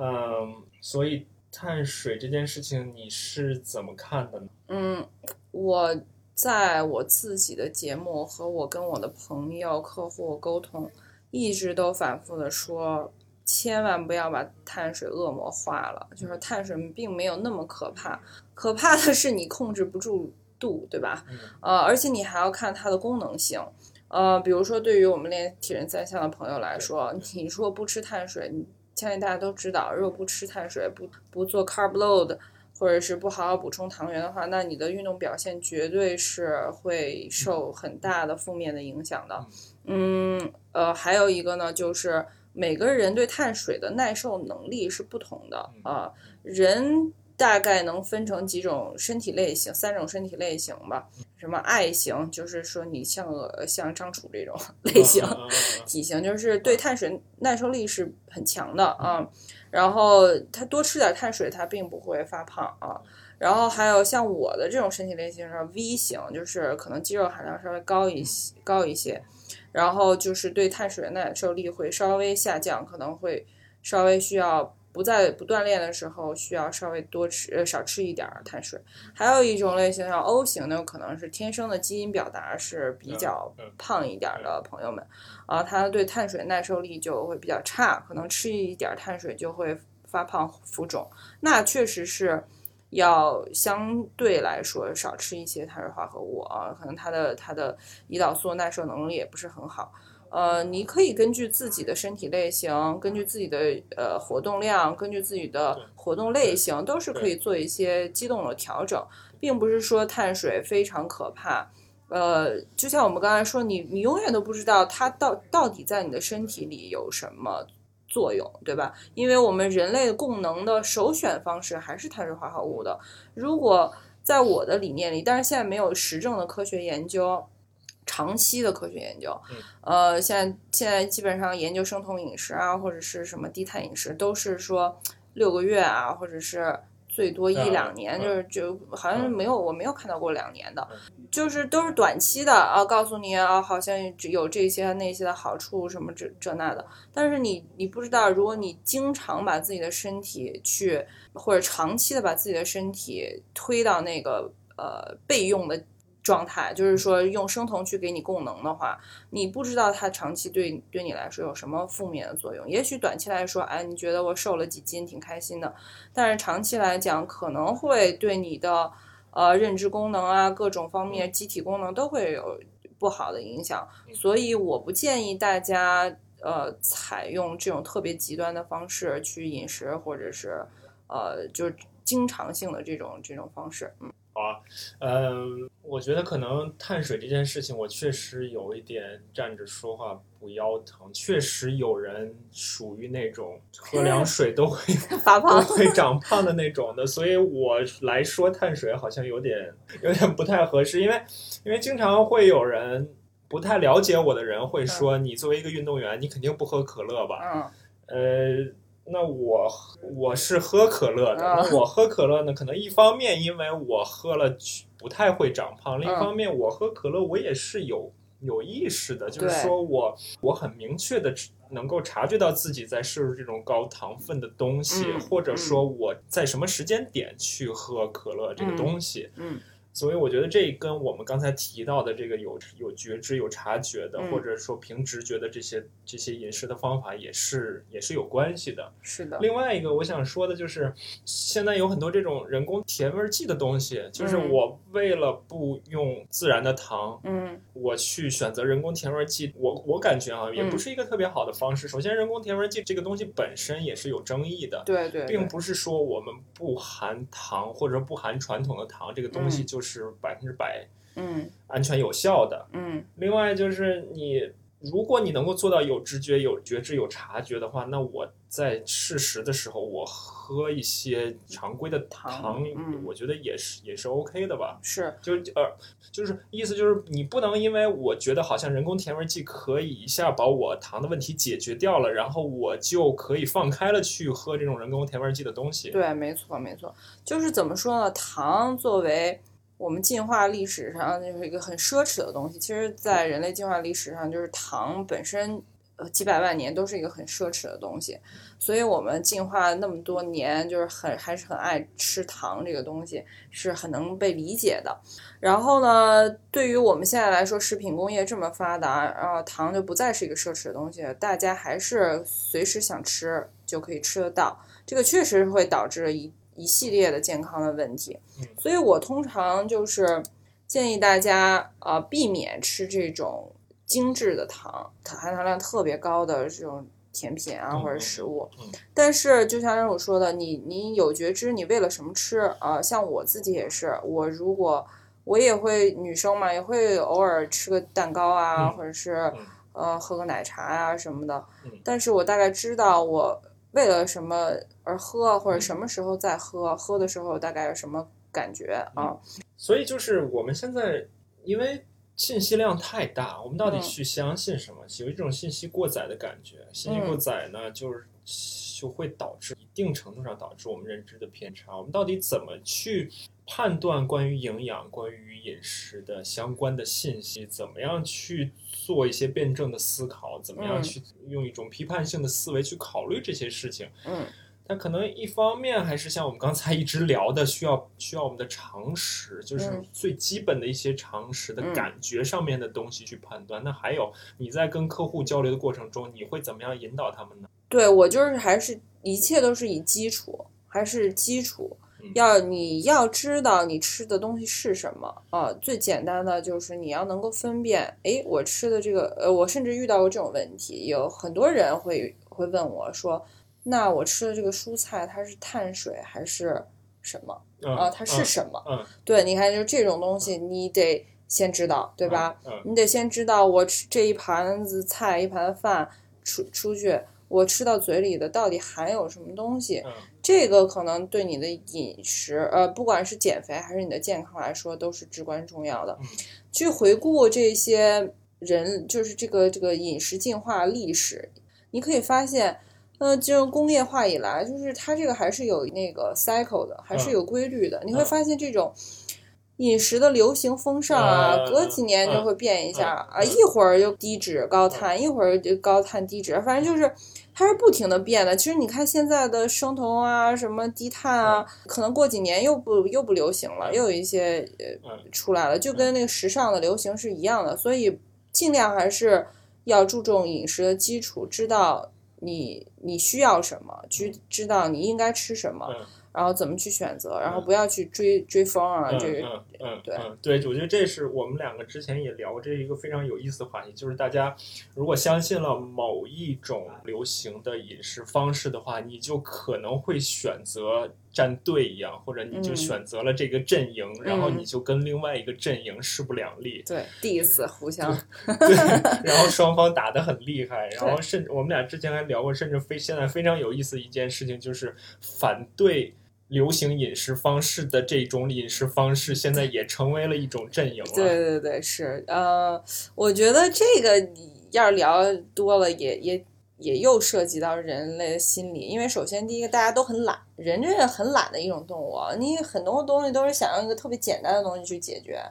嗯，所以碳水这件事情你是怎么看的呢？嗯，我在我自己的节目和我跟我的朋友、客户沟通，一直都反复的说，千万不要把碳水恶魔化了。就是碳水并没有那么可怕，可怕的是你控制不住度，对吧？嗯呃，而且你还要看它的功能性。呃，比如说对于我们练体人三项的朋友来说，你如果不吃碳水，你相信大家都知道，如果不吃碳水，不不做 carb load，或者是不好好补充糖原的话，那你的运动表现绝对是会受很大的负面的影响的。嗯，呃，还有一个呢，就是每个人对碳水的耐受能力是不同的啊、人大概能分成几种身体类型，三种身体类型吧。什么爱型，就是说你像呃像张楚这种 类型，体型就是对碳水耐受力是很强的啊。然后他多吃点碳水，他并不会发胖啊。然后还有像我的这种身体类型是 V 型，就是可能肌肉含量稍微高一些，高一些，然后就是对碳水的耐受力会稍微下降，可能会稍微需要不在不锻炼的时候需要稍微多吃呃少吃一点儿碳水。还有一种类型像 O 型的，可能是天生的基因表达是比较胖一点儿的朋友们，啊，他对碳水耐受力就会比较差，可能吃一点儿碳水就会发胖浮肿。那确实是要相对来说少吃一些碳水化合物啊，可能它的它的胰岛素耐受能力也不是很好。呃，你可以根据自己的身体类型，根据自己的呃活动量，根据自己的活动类型，都是可以做一些机动的调整，并不是说碳水非常可怕。呃，就像我们刚才说，你你永远都不知道它到到底在你的身体里有什么作用，对吧？因为我们人类供能的首选方式还是碳水化合物的。如果在我的理念里，但是现在没有实证的科学研究，长期的科学研究，呃，现在现在基本上研究生酮饮食啊，或者是什么低碳饮食，都是说六个月啊，或者是。最多一两年，就是就好像没有，我没有看到过两年的，就是都是短期的啊，告诉你啊，好像有这些那些的好处什么这这那的，但是你你不知道，如果你经常把自己的身体去或者长期的把自己的身体推到那个呃备用的。状态就是说，用生酮去给你供能的话，你不知道它长期对对你来说有什么负面的作用。也许短期来说，哎，你觉得我瘦了几斤，挺开心的。但是长期来讲，可能会对你的呃认知功能啊，各种方面机体功能都会有不好的影响。所以我不建议大家呃采用这种特别极端的方式去饮食，或者是呃就是经常性的这种这种方式，嗯。啊，嗯，我觉得可能碳水这件事情，我确实有一点站着说话不腰疼。确实有人属于那种喝凉水都会 发胖、都会长胖的那种的，所以我来说碳水好像有点有点不太合适，因为因为经常会有人不太了解我的人会说，你作为一个运动员，你肯定不喝可乐吧？嗯，呃。那我我是喝可乐的，那我喝可乐呢？可能一方面因为我喝了不太会长胖，另一方面我喝可乐我也是有有意识的，就是说我我很明确的能够察觉到自己在摄入这种高糖分的东西，或者说我在什么时间点去喝可乐这个东西。嗯。所以我觉得这跟我们刚才提到的这个有有觉知、有察觉的，或者说凭直觉的这些这些饮食的方法，也是也是有关系的。是的。另外一个我想说的就是，现在有很多这种人工甜味剂的东西，就是我为了不用自然的糖，嗯，我去选择人工甜味剂，我我感觉啊，也不是一个特别好的方式。首先，人工甜味剂这个东西本身也是有争议的，对对，并不是说我们不含糖或者不含传统的糖，这个东西就是。是百分之百，嗯，安全有效的，嗯。另外就是你，如果你能够做到有直觉、有觉知、有察觉的话，那我在适时的时候，我喝一些常规的糖，我觉得也是也是 OK 的吧。是，就呃，就是意思就是你不能因为我觉得好像人工甜味剂可以一下把我糖的问题解决掉了，然后我就可以放开了去喝这种人工甜味剂的东西。对，没错，没错，就是怎么说呢？糖作为我们进化历史上就是一个很奢侈的东西。其实，在人类进化历史上，就是糖本身，呃，几百万年都是一个很奢侈的东西。所以，我们进化那么多年，就是很还是很爱吃糖这个东西，是很能被理解的。然后呢，对于我们现在来说，食品工业这么发达，啊，糖就不再是一个奢侈的东西，大家还是随时想吃就可以吃得到。这个确实会导致一。一系列的健康的问题，所以我通常就是建议大家啊避免吃这种精致的糖，含糖量特别高的这种甜品啊或者食物。但是就像我说的，你你有觉知，你为了什么吃啊？像我自己也是，我如果我也会女生嘛，也会偶尔吃个蛋糕啊，或者是呃喝个奶茶啊什么的。但是我大概知道我。为了什么而喝，或者什么时候再喝？喝的时候大概有什么感觉啊？所以就是我们现在因为信息量太大，我们到底去相信什么？有一种信息过载的感觉。信息过载呢，就是就会导致一定程度上导致我们认知的偏差。我们到底怎么去？判断关于营养、关于饮食的相关的信息，怎么样去做一些辩证的思考？怎么样去用一种批判性的思维去考虑这些事情？嗯，它可能一方面还是像我们刚才一直聊的，需要需要我们的常识，就是最基本的一些常识的感觉上面的东西去判断。那还有你在跟客户交流的过程中，你会怎么样引导他们呢？对我就是还是一切都是以基础，还是基础。要你要知道你吃的东西是什么啊？最简单的就是你要能够分辨。哎，我吃的这个，呃，我甚至遇到过这种问题，有很多人会会问我说：“那我吃的这个蔬菜它是碳水还是什么啊？它是什么？”嗯，对，你看就这种东西，你得先知道，对吧？嗯，你得先知道我吃这一盘子菜一盘饭出出去。我吃到嘴里的到底含有什么东西，嗯这个可能对你的饮食，呃，不管是减肥还是你的健康来说，都是至关重要的。嗯去回顾这些人，就是这个这个饮食进化历史，你可以发现，呃，就工业化以来，就是它这个还是有那个 cycle 的，还是嗯有规律的。你会嗯发现这种。饮食的流行风尚啊，嗯隔几年就会变一下、嗯啊，一会儿又低脂高碳，一会儿就高碳低脂，反正就是它是不停的变的。其实你看现在的生酮啊，什么低碳啊，可能过几年又不又不流行了，嗯又有一些呃嗯出来了，就跟那个时尚的流行是一样的。所以尽量还是要注重饮食的基础，知道你你需要什么，知知道你应该吃什么，嗯然后怎么去选择，然后嗯。不要去追追风啊，嗯这个嗯嗯对。嗯对，我觉得这是我们两个之前也聊过，这是一个非常有意思的话题，就是大家如果相信了某一种流行的饮食方式的话，你就可能会选择站队一样，或者你就嗯。选择了这个阵营，然后嗯。你就跟另外一个阵营势不两立。对 diss 互相对，然后双方打得很厉害，然后甚至我们俩之前还聊过，甚至非现在非常有意思的一件事情就是反对流行饮食方式的这种饮食方式，现在也成为了一种阵营了。对对对，是呃，我觉得这个要是聊多了也，也也又涉及到人类的心理。因为首先第一个，大家都很懒，人这是很懒的一种动物啊，你很多东西都是想用一个特别简单的东西去解决，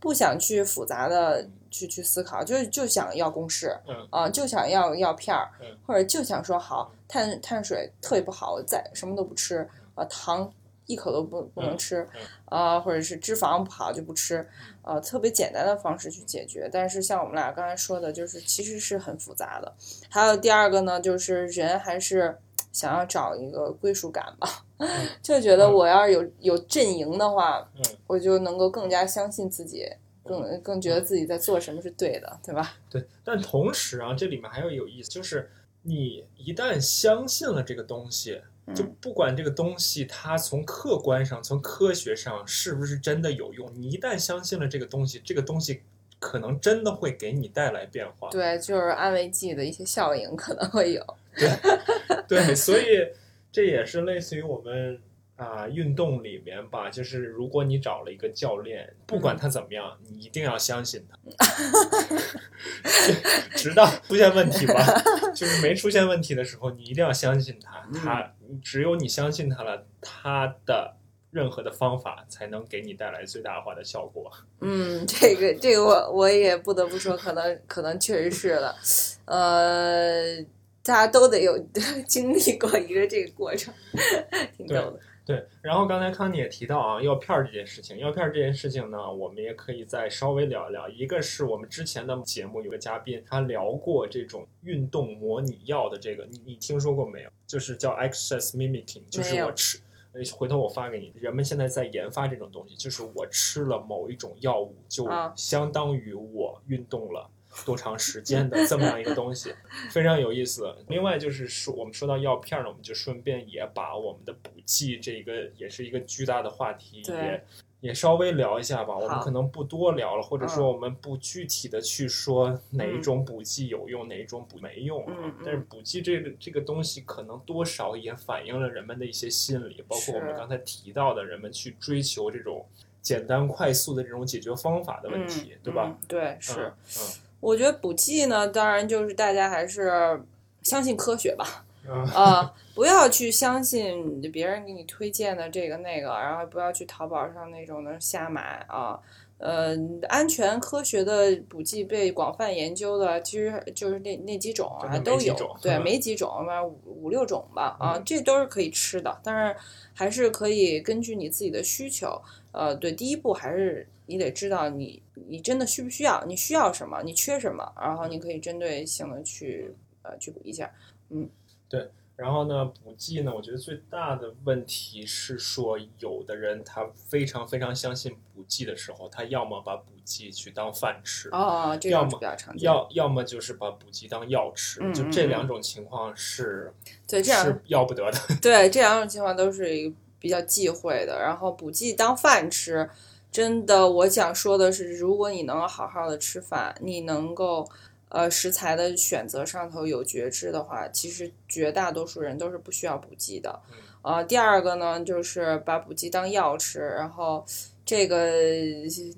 不想去复杂的去去思考，就就想要公式，嗯啊、就想要要片儿嗯，或者就想说好碳碳水特别不好，我再什么都不吃，啊、糖一口都不不能嗯吃嗯，啊、或者是脂肪不好就不吃，啊，特别简单的方式去解决。但是像我们俩刚才说的，就是其实是很复杂的。还有第二个呢，就是人还是想要找一个归属感吧，就觉得我要是有有阵营的话，嗯我就能够更加相信自己，更更觉得自己在做什么是对的，对吧？对，但同时啊，这里面还有有意思，就是你一旦相信了这个东西，就嗯不管这个东西它从客观上、从科学上是不是真的有用，你一旦相信了这个东西，这个东西可能真的会给你带来变化。对，就是安慰剂的一些效应可能会有。对，所以这也是类似于我们啊、运动里面吧，就是如果你找了一个教练，不管他怎么样，你一定要相信他，直到出现问题吧，就是没出现问题的时候，你一定要相信他，他只有你相信他了，他的。任何的方法才能给你带来最大化的效果。嗯，这个这个我我也不得不说，可能可能确实是了，呃，大家都得有 经历过一个这个过程，挺逗的。对，然后刚才康妮也提到啊，药片儿这件事情，药片儿这件事情呢，我们也可以再稍微聊一聊。一个是我们之前的节目有个嘉宾，他聊过这种运动模拟药的这个，你你听说过没有？就是叫 exercise mimicking，就是我吃。呃回头我发给你。人们现在在研发这种东西，就是我吃了某一种药物，就啊相当于我运动了多长时间的这么样一个东西，非常有意思。另外就是说，我们说到药片呢，我们就顺便也把我们的补剂这个也是一个巨大的话题，也也稍微聊一下吧。我们可能不多聊了，或者说嗯我们不具体的去说哪一种补剂有用，哪一种补没用啊。嗯嗯但是补剂这个这个东西，可能多少也反映了人们的一些心理，包括我们刚才提到的人们去追求这种简单快速的这种解决方法的问题，嗯、对吧？嗯？对，是。嗯我觉得补剂呢，当然就是大家还是相信科学吧，嗯啊、不要去相信别人给你推荐的这个那个，然后不要去淘宝上那种的瞎买啊。呃，安全科学的补剂被广泛研究的，其实就是那那几种啊，都有，对，嗯没几种，反正五五六种吧，啊，嗯这都是可以吃的，但是还是可以根据你自己的需求，呃，对，第一步还是你得知道你你真的需不需要，你需要什么，你缺什么，然后你可以针对性的去呃去补一下，嗯，对然后呢，补剂呢，我觉得最大的问题是说，有的人他非常非常相信补剂的时候，他要么把补剂去当饭吃，哦，这要么种比较常见，要要么就是把补剂当药吃，就这两种情况是对这样是要不得的。对这两种情况都是一个比较忌讳的。然后补剂当饭吃，真的，我想说的是，如果你能好好的吃饭，你能够呃食材的选择上头有觉知的话，其实绝大多数人都是不需要补剂的。呃，第二个呢，就是把补剂当药吃，然后这个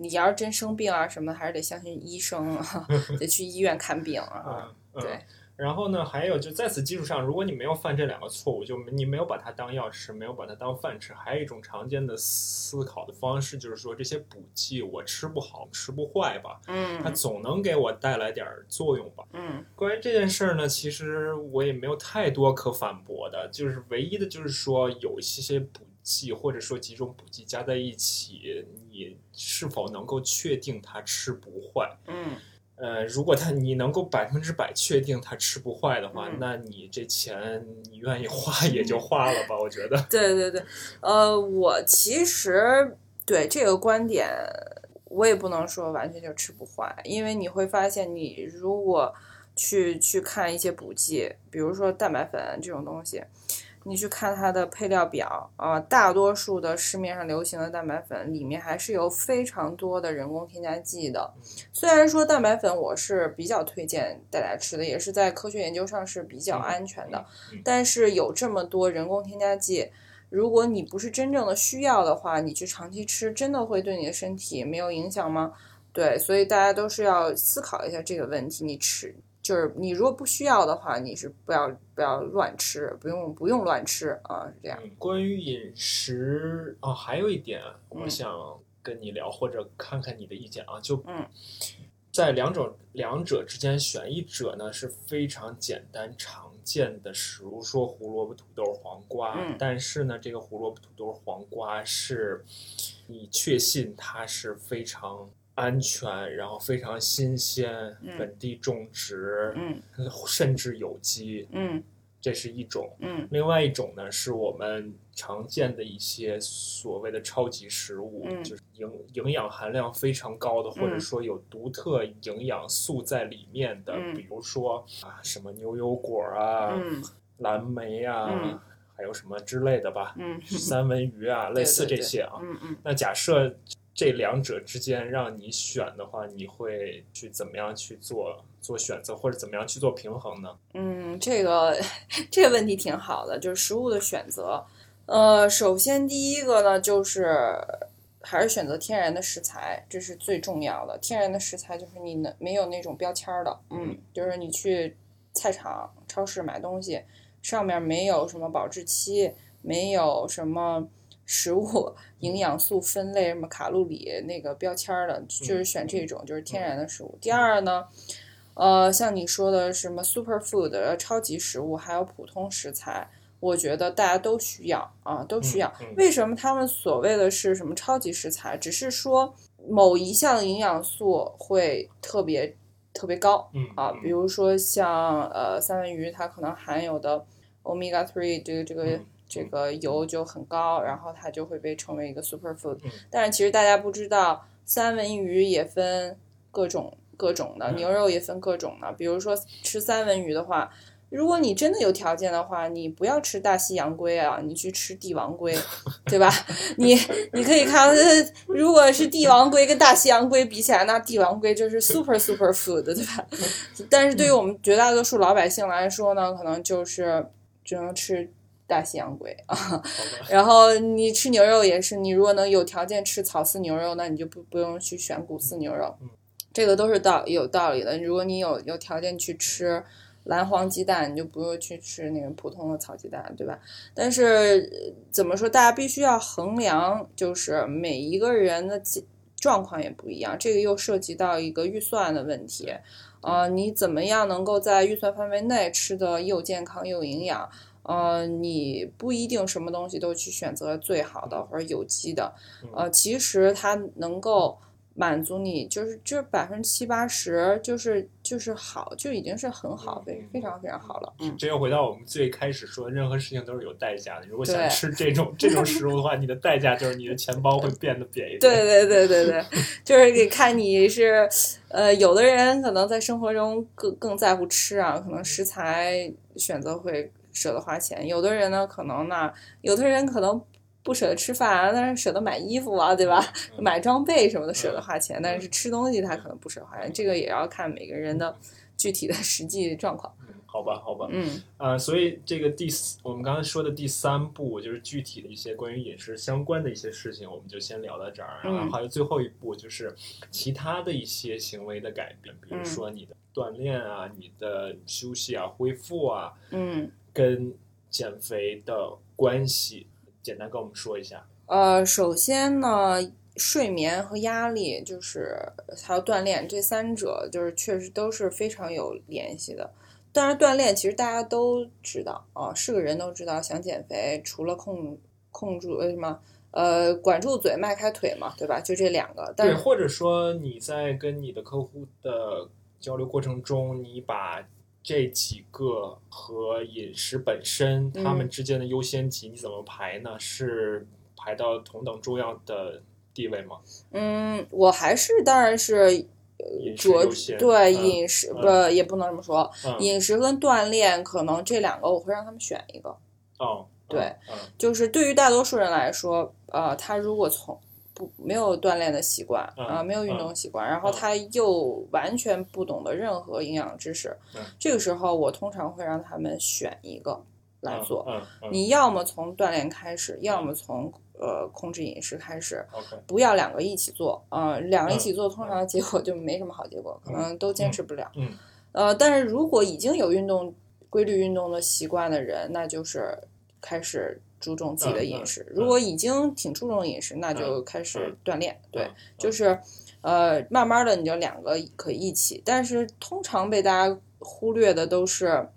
你要是真生病啊什么，还是得相信医生啊，得去医院看病啊。嗯，对。然后呢，还有就在此基础上，如果你没有犯这两个错误，就你没有把它当药吃，没有把它当饭吃，还有一种常见的思考的方式，就是说这些补剂我吃不好，吃不坏吧？嗯，它总能给我带来点作用吧？嗯，关于这件事儿呢，其实我也没有太多可反驳的，就是唯一的就是说有一些补剂或者说几种补剂加在一起，你是否能够确定它吃不坏？嗯。呃，如果他你能够百分之百确定他吃不坏的话，嗯。那你这钱你愿意花也就花了吧，我觉得。对对对，呃，我其实对这个观点，我也不能说完全就吃不坏，因为你会发现，你如果去去看一些补剂，比如说蛋白粉这种东西，你去看它的配料表啊、大多数的市面上流行的蛋白粉里面还是有非常多的人工添加剂的。虽然说蛋白粉我是比较推荐大家吃的，也是在科学研究上是比较安全的，嗯但是有这么多人工添加剂。如果你不是真正的需要的话，你去长期吃，真的会对你的身体没有影响吗？对，所以大家都是要思考一下这个问题。你吃就是你如果不需要的话，你是不要不要乱吃，不用不用乱吃啊，是这样。嗯关于饮食啊，还有一点我嗯。想跟你聊，或者看看你的意见啊，就嗯。在两种两者之间选一者呢是非常简单常见的比如，说胡萝卜、土豆、黄瓜，嗯。但是呢，这个胡萝卜、土豆、黄瓜是你确信它是非常安全，然后非常新鲜，嗯。本地种植，嗯。甚至有机，嗯。这是一种。嗯。另外一种呢，是我们常见的一些所谓的超级食物，嗯。就是营营养含量非常高的，或者嗯。说有独特营养素在里面的，嗯。比如说啊什么牛油果啊、嗯蓝莓啊，嗯还有什么之类的吧，嗯三文鱼啊，类似这些啊。嗯嗯。那假设这两者之间让你选的话，你会去怎么样去做做选择，或者怎么样去做平衡呢？嗯，这个这个问题挺好的，就是食物的选择。呃，首先第一个呢，就是还是选择天然的食材，这是最重要的。天然的食材就是你能没有那种标签儿的，嗯，就是你去菜场、超市买东西，上面没有什么保质期，没有什么食物营养素分类、什么卡路里那个标签儿的，就是选这种，就是天然的食物。第二呢。呃，像你说的什么 super food、呃超级食物，还有普通食材，我觉得大家都需要啊，都需要。为什么他们所谓的是什么超级食材？只是说某一项营养素会特别特别高嗯啊，比如说像呃三文鱼，它可能含有的 omega three 这个这个。嗯这个油就很高，然后它就会被称为一个 super food。嗯但是其实大家不知道，三文鱼也分各种各种的，嗯牛肉也分各种的。比如说吃三文鱼的话，如果你真的有条件的话，你不要吃大西洋龟啊，你去吃帝王龟，对吧？你你可以看，呃如果是帝王龟跟大西洋龟比起来，那帝王龟就是 super super food，对吧？但是对于我们绝大多数老百姓来说呢，可能就是只能吃大西洋龟啊。然后你吃牛肉也是，你如果能有条件吃草饲牛肉，那你就不不用去选谷饲牛肉嗯，这个都是道有道理的。如果你有有条件去吃蓝黄鸡蛋，你就不用去吃那个普通的草鸡蛋，对吧？但是呃怎么说，大家必须要衡量，就是每一个人的几状况也不一样，这个又涉及到一个预算的问题。呃，你怎么样能够在预算范围内吃的又健康又营养？呃，你不一定什么东西都去选择最好的或者有机的，呃，其实它能够满足你，就是这百分之七八十，就是就是好，就已经是很好，非非常非常好了。嗯，这又回到我们最开始说，任何事情都是有代价的。如果想吃这种 这种食物的话，你的代价就是你的钱包会变得扁一点。对对对对对，就是得看你是，呃，有的人可能在生活中更更在乎吃啊，可能食材选择会舍得花钱；有的人呢，可能呢，有的人可能不舍得吃饭啊，但是舍得买衣服啊，对吧？嗯买装备什么的舍得花钱，但是吃东西他可能不舍得花钱，这个也要看每个人的具体的实际状况。嗯，好吧，好吧，嗯啊、所以这个第四，我们刚才说的第三步就是具体的一些关于饮食相关的一些事情，我们就先聊到这儿。然后嗯还有最后一步就是其他的一些行为的改变，比如嗯说你的锻炼啊、你的休息啊、恢复啊，嗯。跟减肥的关系，简单跟我们说一下。呃，首先呢，睡眠和压力，就是还有锻炼，这三者就是确实都是非常有联系的。当然，锻炼其实大家都知道啊，是个人都知道，想减肥除了控控住为什么呃管住嘴迈开腿嘛，对吧？就这两个。但对，或者说你在跟你的客户的交流过程中，你把这几个和饮食本身嗯它们之间的优先级你怎么排呢？是排到同等重要的地位吗？嗯，我还是当然是饮食着优先对嗯饮食嗯不也不能这么说，嗯，饮食跟锻炼可能这两个我会让他们选一个。哦，对嗯，就是对于大多数人来说，呃，他如果从不没有锻炼的习惯啊、嗯没有运动习惯，然后嗯他又完全不懂得任何营养知识，嗯这个时候我通常会让他们选一个来做。你要么从锻炼开始，要么从呃控制饮食开始不要两个一起做。呃，两个一起嗯做，通常结果就没什么好结果，可能都坚持不了。嗯呃，但是如果已经有运动规律运动的习惯的人，那就是开始注重自己的饮食。如果已经挺注重饮食，那就开始嗯锻炼。对，嗯就是呃，慢慢的你就两个可以一起，但是通常被大家忽略的都是。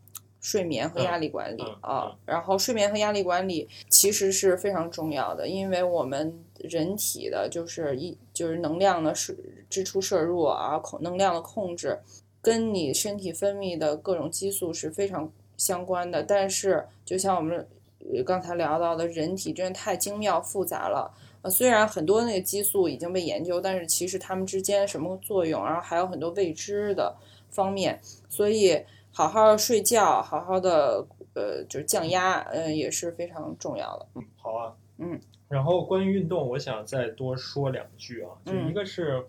睡眠和压力管理、嗯嗯啊，然后睡眠和压力管理其实是非常重要的，因为我们人体的就是一就是能量的摄支出摄入啊，控能量的控制，跟你身体分泌的各种激素是非常相关的。但是，就像我们呃刚才聊到的，人体真的太精妙复杂了。呃，虽然很多那个激素已经被研究，但是其实它们之间什么作用，然后还有很多未知的方面。所以，好好睡觉，好好的呃，就是降压，呃，也是非常重要的。嗯好啊，嗯。然后关于运动，我想再多说两句啊，就嗯一个是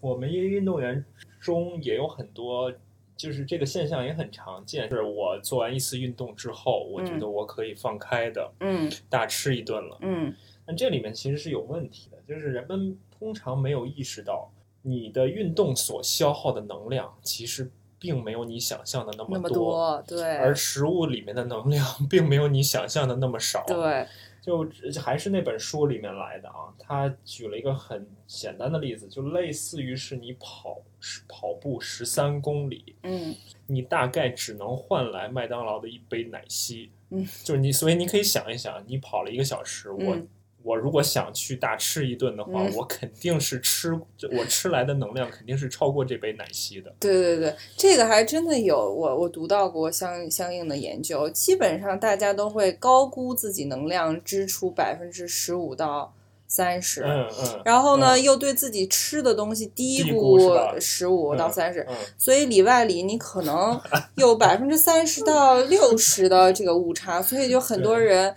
我们业余运动员中也有很多。就是这个现象也很常见，是我做完一次运动之后，我觉得我可以放开的嗯大吃一顿了。嗯那这里面其实是有问题的，就是人们通常没有意识到，你的运动所消耗的能量其实并没有你想象的那那么多，多，对，而食物里面的能量 并没有你想象的那么少。对，就还是那本书里面来的啊，他举了一个很简单的例子，就类似于是你跑跑步十三公里，嗯你大概只能换来麦当劳的一杯奶昔。嗯，就是你，所以你可以想一想，你跑了一个小时，我嗯我如果想去大吃一顿的话，嗯我肯定是吃我吃来的能量肯定是超过这杯奶昔的。对对对，这个还真的有，我我读到过相相应的研究，基本上大家都会高估自己能量支出百分之十五到三十、嗯嗯，然后呢、嗯又对自己吃的东西低低估十五到嗯三十、嗯所以里外里你可能有百分之三十到六十的这个误差，所以就很多人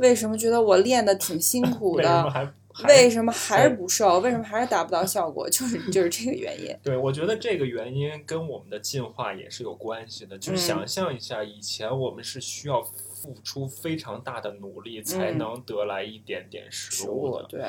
为什么觉得我练的挺辛 苦为什么的，还还为什么还是不瘦，为什么还是达不到效果，就是就是这个原因。对，我觉得这个原因跟我们的进化也是有关系的。就是嗯想象一下，以前我们是需要付出非常大的努力才嗯能得来一点点食食物的，物对。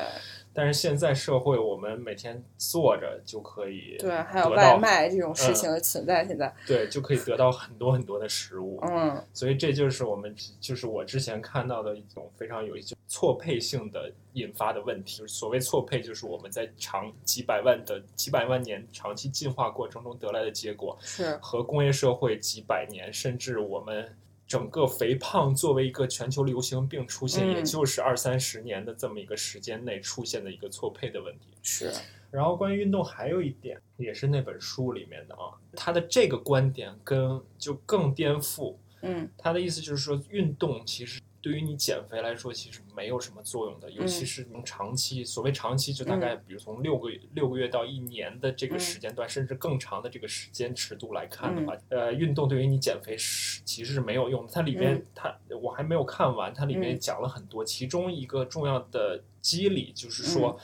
但是现在社会，我们每天坐着就可以对，还有外卖这种事情的存在，现在。对就可以得到很多很多的食物。嗯。所以这就是我们，就是我之前看到的一种非常有一些错配性的引发的问题。就是所谓错配，就是我们在长几百万的几百万年长期进化过程中得来的结果，是。和工业社会几百年，甚至我们整个肥胖作为一个全球流行病出现，嗯也就是二三十年的这么一个时间内出现的一个错配的问题。是然后关于运动还有一点，也是那本书里面的啊，他的这个观点跟就更颠覆。嗯他的意思就是说，运动其实对于你减肥来说，其实没有什么作用的，尤其是能长期，所谓长期，就大概比如从六个月六个月到一年的这个时间段，甚至更长的这个时间尺度来看的话，呃，运动对于你减肥是其实是没有用的。它里面嗯。它我还没有看完，它里面嗯。讲了很多，其中一个重要的机理就是说。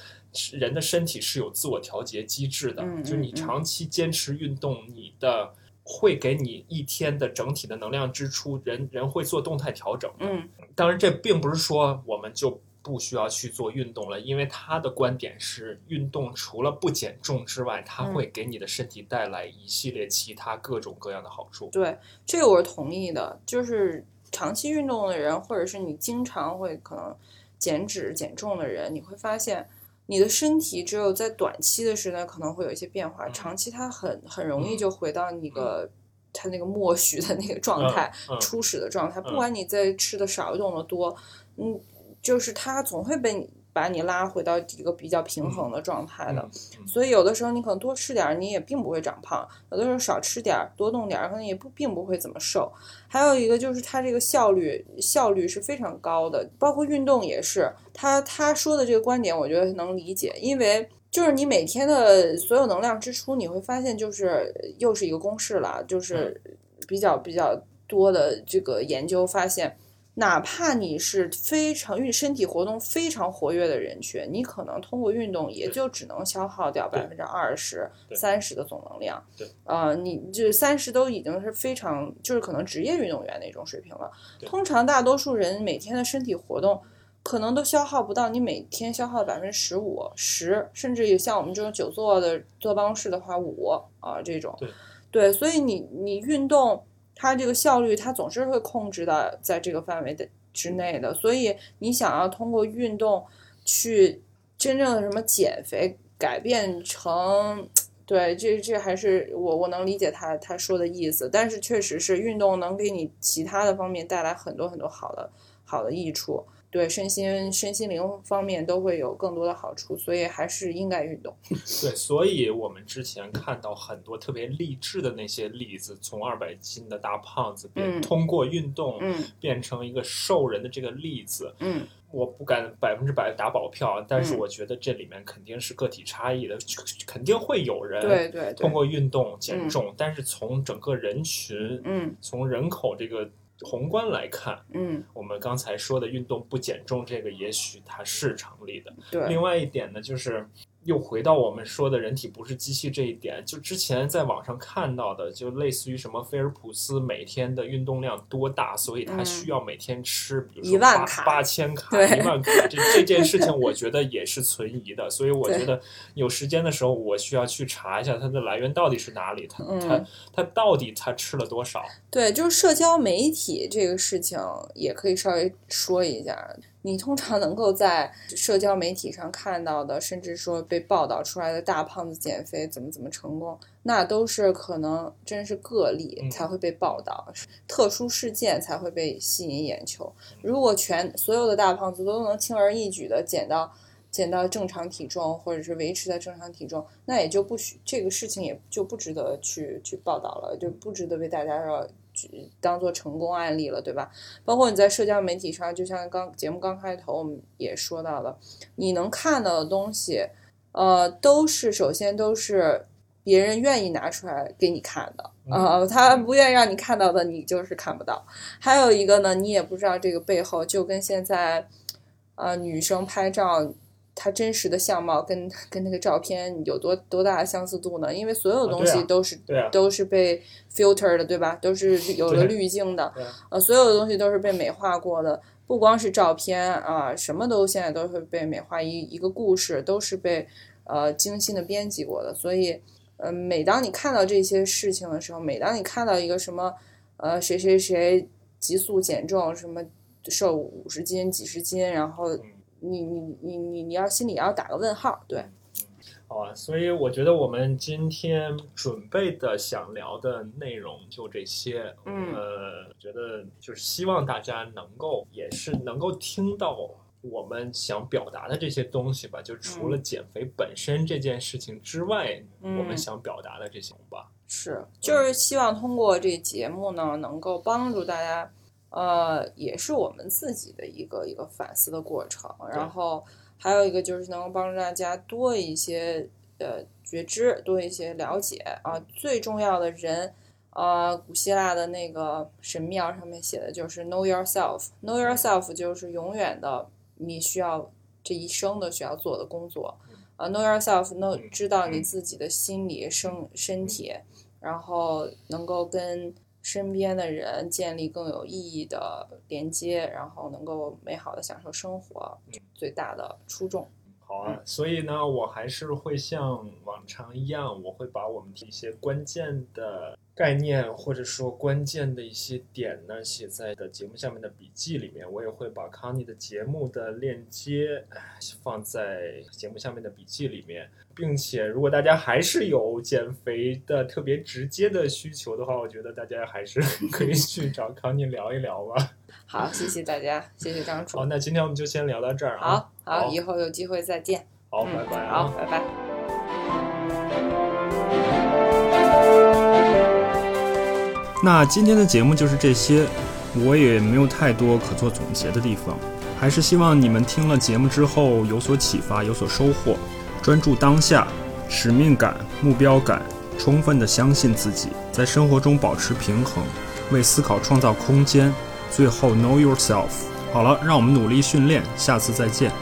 人的身体是有自我调节机制的，嗯就你嗯嗯。长期坚持运动，你的会给你一天的整体的能量支出，人人会做动态调整。嗯当然，这并不是说我们就不需要去做运动了，因为他的观点是，运动除了不减重之外，它嗯会给你的身体带来一系列其他各种各样的好处。对，这个我是同意的。就是长期运动的人，或者是你经常会可能减脂减重的人，你会发现你的身体只有在短期的时间可能会有一些变化，嗯。长期它很很容易就回到那个、嗯它那个默许的那个状态、嗯。嗯初始的状态。嗯。不管你在吃的少用的多，嗯，就是它总会被你把你拉回到一个比较平衡的状态的。所以有的时候你可能多吃点儿，你也并不会长胖；有的时候少吃点儿，多动点儿，可能也不并不会怎么瘦。还有一个就是它这个效率效率是非常高的，包括运动也是。他他说的这个观点，我觉得能理解，因为就是你每天的所有能量支出，你会发现就是又是一个公式了，就是比较比较多的这个研究发现。哪怕你是非常运身体活动非常活跃的人群，你可能通过运动也就只能消耗掉百分之二十、三十的总能量。对，呃，你这三十都已经是非常就是可能职业运动员那种水平了。通常大多数人每天的身体活动。可能都消耗不到你每天消耗的百分之十五、十，甚至有像我们这种久坐的坐办公室的话，五啊这种。对，对，所以你你运动，它这个效率它总是会控制的在这个范围的之内的，所以你想要通过运动去真正的什么减肥改变成。对，这这还是我我能理解他他说的意思，但是确实是运动能给你其他的方面带来很多很多好的好的益处，对身心身心灵方面都会有更多的好处，所以还是应该运动。对，所以我们之前看到很多特别励志的那些例子，从二百斤的大胖子变嗯。通过运动嗯。变成一个瘦人的这个例子，嗯。我不敢百分之百打保票，但是嗯。我觉得这里面肯定是个体差异的，肯定会有人对对对。通过运动减嗯。重，但是从整个人群，嗯。从人口这个宏观来看，嗯，我们刚才说的运动不减重，这个也许它是成立的。对另外一点呢，就是又回到我们说的人体不是机器这一点，就之前在网上看到的，就类似于什么菲尔普斯每天的运动量多大，所以他嗯需要每天吃，比如一说八万卡八千卡、一万卡，这这件事 情我觉得也是存疑的，所以我觉得有时间的时候，我需要去查一下它的来源到底是哪里，它嗯它它到底它吃了多少。对，就是社交媒体这个事情也可以稍微说一下。你通常能够在社交媒体上看到的，甚至说被报道出来的大胖子减肥怎么怎么成功，那都是可能真是个例嗯才会被报道，特殊事件才会被吸引眼球。如果全所有的大胖子都能轻而易举的减到减到正常体重，或者是维持在正常体重，那也就不许这个事情也就不值得去去报道了，就不值得被大家说举当做成功案例了，对吧？包括你在社交媒体上，就像刚节目刚开头我们也说到了，你能看到的东西，呃，都是首先都是别人愿意拿出来给你看的，呃，他不愿意让你看到的，你就是看不到。还有一个呢，你也不知道这个背后，就跟现在，呃，女生拍照。她真实的相貌跟跟那个照片有多多大的相似度呢？因为所有东西都是、都是被 filter 的，对吧？都是有了滤镜的，呃，所有的东西都是被美化过的，不光是照片啊，什么都现在都会被美化，一一个故事都是被呃精心的编辑过的，所以，呃，每当你看到这些事情的时候，每当你看到一个什么呃谁谁谁急速减重，什么瘦五十斤、几十斤，然后嗯你你你你你要心里要打个问号，对，好啊，所以我觉得我们今天准备的想聊的内容就这些。嗯呃，觉得就是希望大家能够也是能够听到我们想表达的这些东西吧。就除了减肥本身这件事情之外，嗯我们想表达的这些吧。是，就是希望通过这节目呢，能够帮助大家，呃，也是我们自己的一个一个反思的过程。然后还有一个就是能够帮助大家多一些呃觉知，多一些了解啊。最重要的人，呃，古希腊的那个神庙上面写的就是 know yourself。know yourself 就是永远的你需要这一生都需要做的工作。啊，know yourself，know 嗯知道你自己的心理、身身体，然后能够跟身边的人建立更有意义的连接，然后能够美好的享受生活，最大的初衷。好啊，所以呢，我还是会像往常一样，我会把我们一些关键的概念或者说关键的一些点呢，写在的节目下面的笔记里面。我也会把康妮的节目的链接放在节目下面的笔记里面，并且如果大家还是有减肥的特别直接的需求的话，我觉得大家还是 可以去找康妮聊一聊吧。好，谢谢大家，谢谢张楚。好，那今天我们就先聊到这儿啊。好，好，以后有机会再见。好，拜拜。好，拜拜。那今天的节目就是这些，我也没有太多可做总结的地方，还是希望你们听了节目之后有所启发，有所收获。专注当下，使命感、目标感，充分的相信自己，在生活中保持平衡，为思考创造空间。最后，know yourself。好了，让我们努力训练，下次再见。